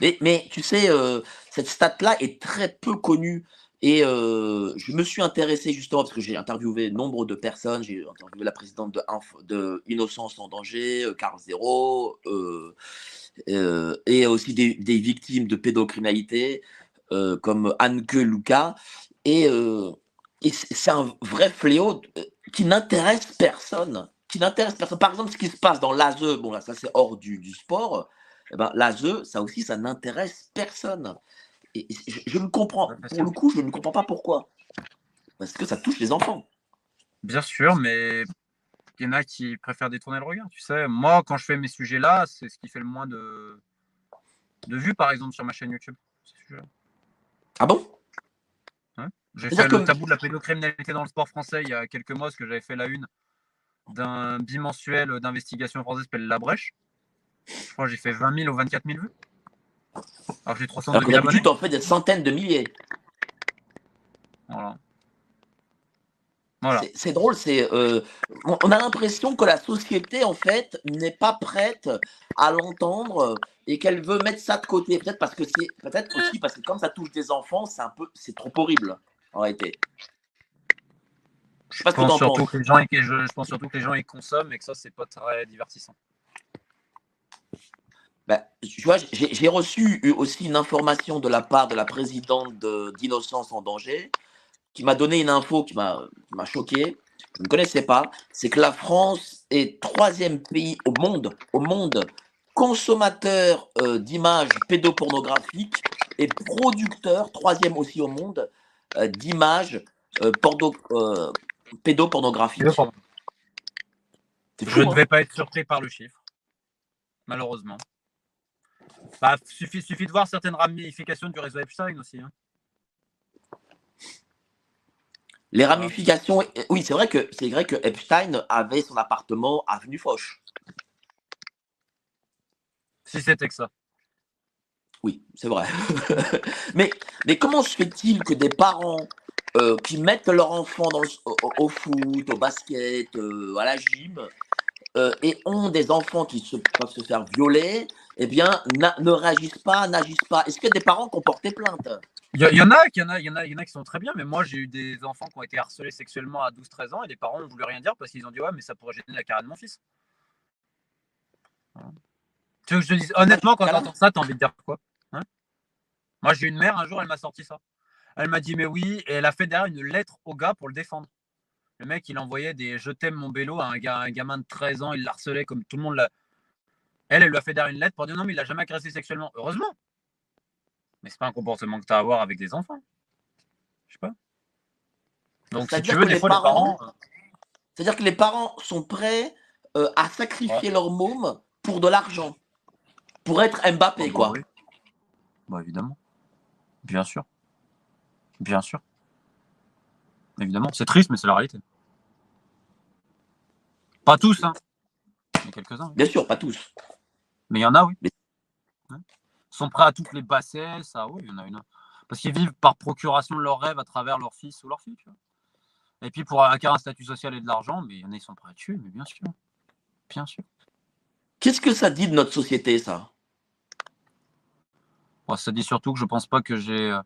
Mais, mais tu sais, euh, cette stat-là est très peu connue. Et euh, je me suis intéressé justement parce que j'ai interviewé nombre de personnes. J'ai interviewé la présidente de, Innocence en danger, euh, Carl Zero, euh, et aussi des, victimes de pédocriminalité comme Anneke Luca. Et, et c'est un vrai fléau qui n'intéresse personne. Qui n'intéresse personne. Par exemple, ce qui se passe dans l'ASE, bon là, ça c'est hors du, du sport. Eh ben, l'ASE, ça aussi, ça n'intéresse personne. Et je, je ne comprends, pour le coup, je ne comprends pas pourquoi. Parce que ça touche les enfants. Bien sûr, mais il y en a qui préfèrent détourner le regard. Tu sais, moi, quand je fais mes sujets-là, c'est ce qui fait le moins de, de vues, par exemple, sur ma chaîne YouTube. Ah bon? J'ai fait le tabou de la pédocriminalité dans le sport français il y a quelques mois, parce que j'avais fait la une d'un bimensuel d'investigation française qui s'appelle La Brèche. Je crois que j'ai fait 20 000 ou 24 000 vues. Alors j'ai 300 Alors que 000 abonnés. d'habitude, en fait des centaines de milliers. Voilà. Voilà. C'est- drôle, c'est euh, on a l'impression que la société en fait n'est pas prête à l'entendre et qu'elle veut mettre ça de côté. Peut-être parce que c'est peut-être aussi parce que comme ça touche des enfants, c'est un peu c'est trop horrible en réalité. Je sais pas Je ce que pense, surtout penses. que les gens, je, je pense surtout que les gens y consomment et que ça, c'est pas très divertissant. Bah, tu vois, j'ai reçu aussi une information de la part de la présidente de- d'Innocence en danger, qui m'a donné une info qui m'a choqué. Je ne connaissais pas. C'est que la France est troisième pays au monde, au monde consommateur euh, d'images pédopornographiques et producteur, troisième aussi au monde, euh, d'images euh, porno- pédopornographiques. Je fou, ne hein vais pas être surpris par le chiffre, malheureusement. Bah, suffit, suffit de voir certaines ramifications du réseau Epstein aussi. hein. Les ramifications, oui, c'est vrai que c'est vrai que Epstein avait son appartement avenue Foch. Si c'était que ça. Oui, c'est vrai. mais, mais comment se fait-il que des parents euh, qui mettent leur enfant dans au, foot, au basket, euh, à la gym, euh, et ont des enfants qui se, peuvent se faire violer, eh bien, ne réagissent pas, n'agissent pas Est-ce a des parents qui ont porté plainte? Il y, en a, qui sont très bien, mais moi j'ai eu des enfants qui ont été harcelés sexuellement à 12-13 ans et les parents ne voulu rien dire parce qu'ils ont dit ouais mais ça pourrait gêner la carrière de mon fils. Tu veux que je te dise honnêtement quand tu entends ça, tu as envie de dire quoi hein? Moi j'ai une mère un jour elle m'a sorti ça. Elle m'a dit mais oui et elle a fait derrière une lettre au gars pour le défendre. Le mec il envoyait des je t'aime mon vélo à un, un gamin de 13 ans, il l'harcelait comme tout le monde l'a. Elle, elle lui a fait derrière une lettre pour dire non mais il a jamais agressé sexuellement. Heureusement. Mais c'est pas un comportement que tu as à avoir avec des enfants. Je sais pas. Donc, si tu veux, des fois, les parents. Euh, c'est-à-dire que les parents sont prêts euh, à sacrifier leur môme pour de l'argent. Pour être Mbappé, bah quoi. Bah, évidemment. Bien sûr. Bien sûr. Évidemment. C'est triste, mais c'est la réalité. Pas tous, hein. Mais quelques-uns. Bien sûr, pas tous. Mais il y en a, oui sont prêts à toutes les bassesses. Ça, oui, il y en a une. Parce qu'ils vivent par procuration de leurs rêves à travers leur fils ou leur fille. Et puis pour acquérir un statut social et de l'argent, mais il y en a, ils sont prêts à tuer, mais bien sûr. Bien sûr. Qu'est-ce que ça dit de notre société, ça? Ça dit surtout que je pense pas que j'ai, euh,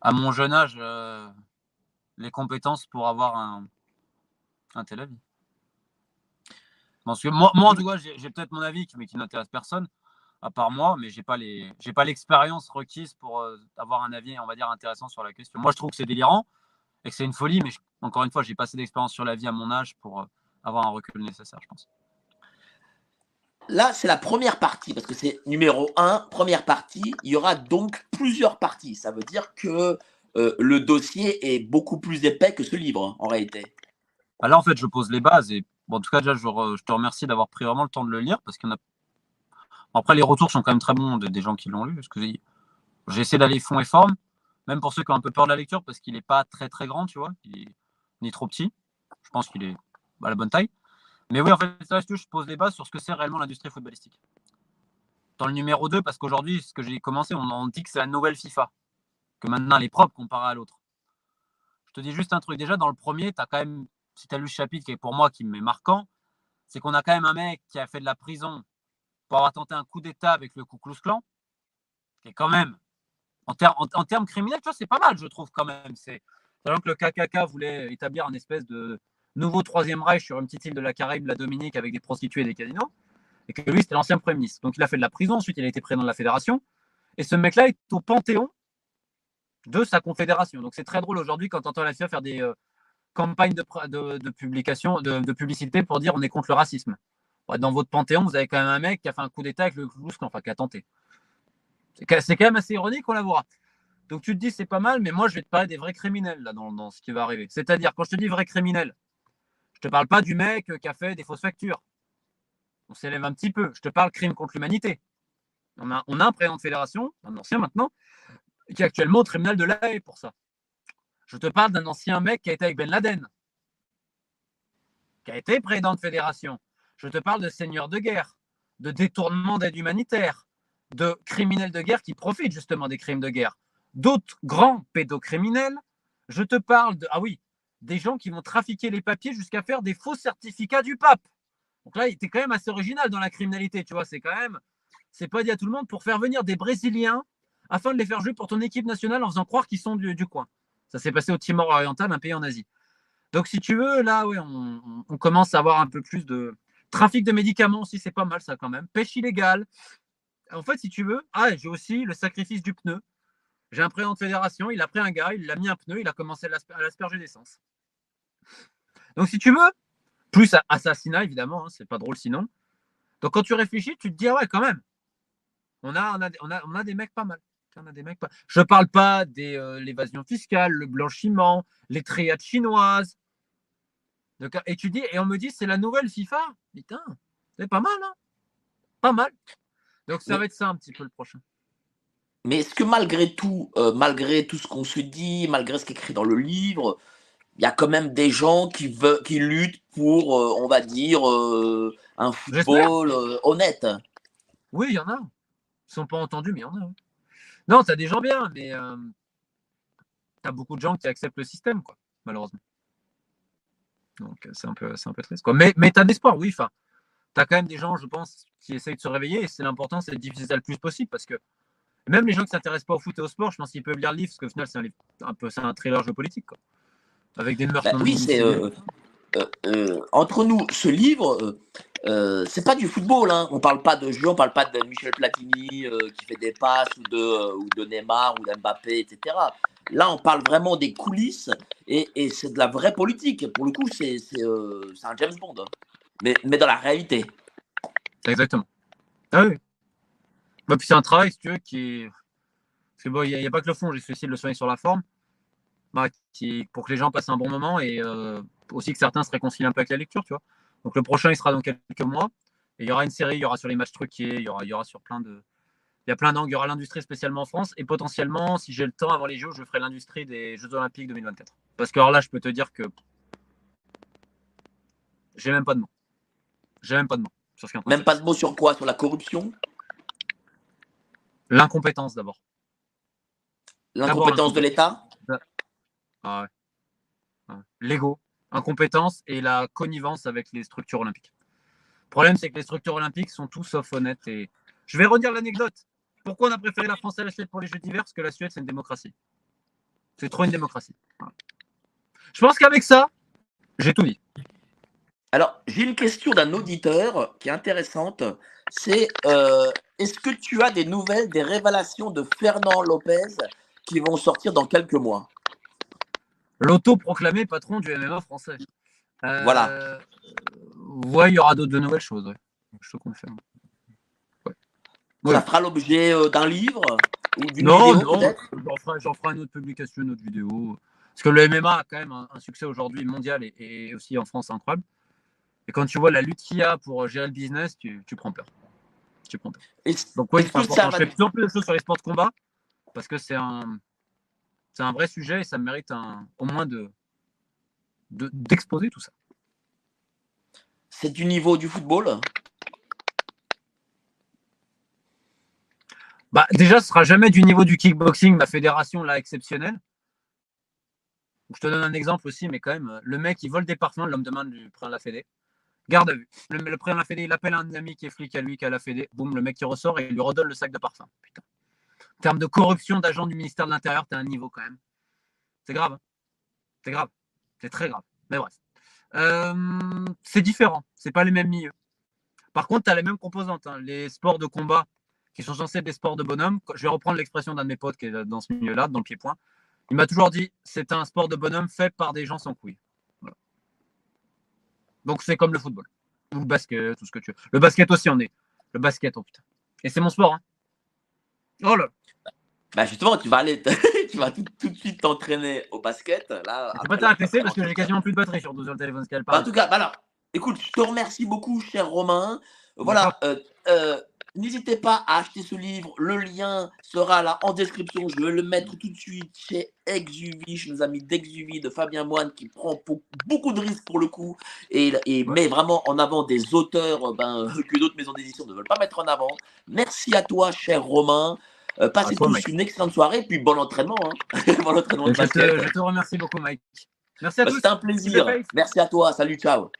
à mon jeune âge, euh, les compétences pour avoir un, un tel avis. Parce que moi, moi en tout cas, j'ai peut-être mon avis, mais qui n'intéresse personne à part moi, mais j'ai pas les, j'ai pas l'expérience requise pour euh, avoir un avis, on va dire, intéressant sur la question. Moi, je trouve que c'est délirant et que c'est une folie, mais encore une fois, j'ai pas assez d'expérience sur la vie à mon âge pour euh, avoir un recul nécessaire, je pense. Là, c'est la première partie, parce que c'est numéro un, première partie. Il y aura donc plusieurs parties. Ça veut dire que euh, le dossier est beaucoup plus épais que ce livre, en réalité. Bah là, en fait, je pose les bases. Et bon, en tout cas, déjà, je, te remercie d'avoir pris vraiment le temps de le lire, parce a après, les retours sont quand même très bons des, gens qui l'ont lu. j'ai essayé d'aller fond et forme, même pour ceux qui ont un peu peur de la lecture, parce qu'il n'est pas très très grand, tu vois, ni trop petit. Je pense qu'il est à la bonne taille. Mais oui, en fait, ça, je pose les bases sur ce que c'est réellement l'industrie footballistique. Dans le numéro 2, parce qu'aujourd'hui, ce que j'ai commencé, on dit que c'est la nouvelle FIFA, que maintenant elle est propre comparée à l'autre. Je te dis juste un truc. Déjà, dans le premier, tu as quand même, si tu as lu le chapitre qui est pour moi qui m'est marquant, c'est qu'on a quand même un mec qui a fait de la prison pour avoir tenté un coup d'État avec le Ku Klux Klan, qui est quand même, en, termes criminels, tu vois, c'est pas mal, je trouve quand même. C'est que le KKK voulait établir un espèce de nouveau troisième Reich sur une petite île de la Caraïbe, la Dominique, avec des prostituées et des casinos, et que lui, c'était l'ancien Premier ministre. Donc il a fait de la prison, ensuite il a été président de la fédération, et ce mec-là est au panthéon de sa confédération. Donc c'est très drôle aujourd'hui quand on entend la FIFA faire des euh, campagnes de, publication, de, publicité pour dire on est contre le racisme dans votre panthéon, vous avez quand même un mec qui a fait un coup d'État avec le Klan, enfin qui a tenté. C'est quand même assez ironique, on l'avouera. Donc tu te dis c'est pas mal, mais moi je vais te parler des vrais criminels là dans, ce qui va arriver. C'est-à-dire quand je te dis vrai criminel, je te parle pas du mec qui a fait des fausses factures. On s'élève un petit peu. Je te parle crime contre l'humanité. On a, on a un président de fédération, un ancien maintenant, qui est actuellement au tribunal de l'AE pour ça. Je te parle d'un ancien mec qui a été avec Ben Laden, qui a été président de fédération, je te parle de seigneurs de guerre, de détournement d'aide humanitaire, de criminels de guerre qui profitent justement des crimes de guerre, d'autres grands pédocriminels. Je te parle de, ah oui, des gens qui vont trafiquer les papiers jusqu'à faire des faux certificats du pape. Donc là, il était quand même assez original dans la criminalité, tu vois, c'est quand même, c'est pas dit à tout le monde pour faire venir des Brésiliens afin de les faire jouer pour ton équipe nationale en faisant croire qu'ils sont du, coin. Ça s'est passé au Timor oriental, un pays en Asie. Donc si tu veux, là, oui, on commence à avoir un peu plus de, Trafic de médicaments aussi, c'est pas mal ça quand même. Pêche illégale. En fait, si tu veux, ah, j'ai aussi le sacrifice du pneu. J'ai un président de fédération, il a pris un gars, il a mis un pneu, il a commencé à l'asperger d'essence. Donc, si tu veux, plus assassinat évidemment, hein, c'est pas drôle sinon. Donc, quand tu réfléchis, tu te dis, ah ouais, quand même, on a, on a, on a, des mecs pas mal. On a des mecs pas... Je ne parle pas de euh, l'évasion fiscale, le blanchiment, les triades chinoises, et tu dis, et on me dit, c'est la nouvelle FIFA? Putain, c'est pas mal, hein? Pas mal. Donc ça va être ça un petit peu le prochain. Mais est-ce que malgré tout, euh, malgré tout ce qu'on se dit, malgré ce qui est écrit dans le livre, il y a quand même des gens qui, veulent, qui luttent pour, euh, on va dire, euh, un football honnête? Oui, il y en a. Ils sont pas entendus, mais il y en a. Non, tu as des gens bien, mais tu as beaucoup de gens qui acceptent le système, quoi, malheureusement. Donc c'est un, peu, un peu triste. Quoi. Mais, mais tu as d'espoir, oui. Enfin, tu as quand même des gens, je pense, qui essayent de se réveiller. Et c'est l'important, c'est de diffuser ça le plus possible parce que même les gens qui ne s'intéressent pas au foot et au sport, je pense qu'ils peuvent lire le livre parce qu'au final, c'est un, un, peu, un trailer géopolitique. Quoi. Avec des meurtres. Bah, oui, c'est. Euh, euh, euh, entre nous, ce livre, c'est pas du football. Hein. On parle pas de jeu, on parle pas de Michel Platini qui fait des passes ou de, ou de Neymar ou d'Mbappé, etc. Là, on parle vraiment des coulisses et, et c'est de la vraie politique. Pour le coup, c'est un James Bond. Hein. Mais, mais dans la réalité. Exactement. Ah oui. Bah, puis c'est un travail, si tu veux, qui. Parce bon, il n'y a, pas que le fond, j'ai essayé de le soigner sur la forme. Bah, pour que les gens passent un bon moment et euh, aussi que certains se réconcilient un peu avec la lecture, tu vois. Donc le prochain, il sera dans quelques mois. Et il y aura une série, il y aura sur les matchs truqués, il y aura, il y aura sur plein de. Il y a plein d'angles, il y aura l'industrie spécialement en France. Et potentiellement, si j'ai le temps avant les Jeux, je ferai l'industrie des Jeux Olympiques 2024. Parce que alors là, je peux te dire que. J'ai même pas de mots. J'ai même pas de mots. Sur ce même pas de mots sur quoi? Sur la corruption? L'incompétence d'abord. L'incompétence de l'État? ah ouais. L'ego, incompétence et la connivence avec les structures olympiques. Le problème, c'est que les structures olympiques sont tous sauf honnêtes. Et... Je vais redire l'anecdote. Pourquoi on a préféré la France à la Suède pour les Jeux d'hiver? Parce que la Suède, c'est une démocratie. C'est trop une démocratie. Je pense qu'avec ça, j'ai tout dit. Alors, j'ai une question d'un auditeur qui est intéressante. C'est euh, est-ce que tu as des nouvelles, des révélations de Fernand Lopez qui vont sortir dans quelques mois? L'auto-proclamé patron du MMA français. Euh, voilà. Ouais, il y aura d'autres de nouvelles choses. Je te confirme. Ça fera l'objet euh, d'un livre ou d'une Non, non. J'en ferai, une autre publication, une autre vidéo. Parce que le MMA a quand même un, succès aujourd'hui mondial et, aussi en France incroyable. Et quand tu vois la lutte qu'il y a pour gérer le business, tu, prends peur. Tu prends peur. Donc, oui, c'est important. Je fais plus en plus de choses sur les sports de combat parce que c'est un, c'est un vrai sujet et ça mérite un, au moins de, d'exposer tout ça. C'est du niveau du football? Bah, Déjà, ce sera jamais du niveau du kickboxing, ma fédération là exceptionnelle. Je te donne un exemple aussi, mais quand même, le mec il vole des parfums, l'homme demande du président de la Fédé. Garde à vue. Le, le de la Fédé, il appelle un ami qui est flic à lui, qui a la Fédé. Boum, le mec qui ressort et il lui redonne le sac de parfum. Putain. Termes de corruption d'agents du ministère de l'Intérieur, tu as un niveau quand même. C'est grave. Hein. C'est grave. C'est très grave. Mais bref. Euh, c'est différent. C'est pas les mêmes milieux. Par contre, tu as les mêmes composantes. Hein. Les sports de combat qui sont censés être des sports de bonhomme. Je vais reprendre l'expression d'un de mes potes qui est dans ce milieu-là, dans le pied-point. Il m'a toujours dit c'est un sport de bonhomme fait par des gens sans couilles. Donc c'est comme le football. Ou le basket, tout ce que tu veux. Le basket aussi en est. Le basket, oh putain. Et c'est mon sport. Hein. Oh là. Bah justement, tu vas aller, tu vas tout, de suite t'entraîner au basket. Là, je pas t'intéresser parce que j'ai quasiment plus de batterie sur, le téléphone. Bah, en tout cas, voilà. Écoute, je te remercie beaucoup, cher Romain. Voilà. Euh, euh, n'hésitez pas à acheter ce livre. Le lien sera là en description. Je vais le mettre tout de suite chez Exuvie, chez nos amis d'Exuvie, de Fabien Moine, qui prend beaucoup de risques pour le coup et, et met vraiment en avant des auteurs ben, que d'autres maisons d'édition ne veulent pas mettre en avant. Merci à toi, cher Romain. Euh, passez tous une excellente soirée, puis bon entraînement. Hein. bon entraînement je, te, je, te, remercie beaucoup, Mike. Merci à bah, tous. C'était un plaisir. Merci à toi. Salut, ciao.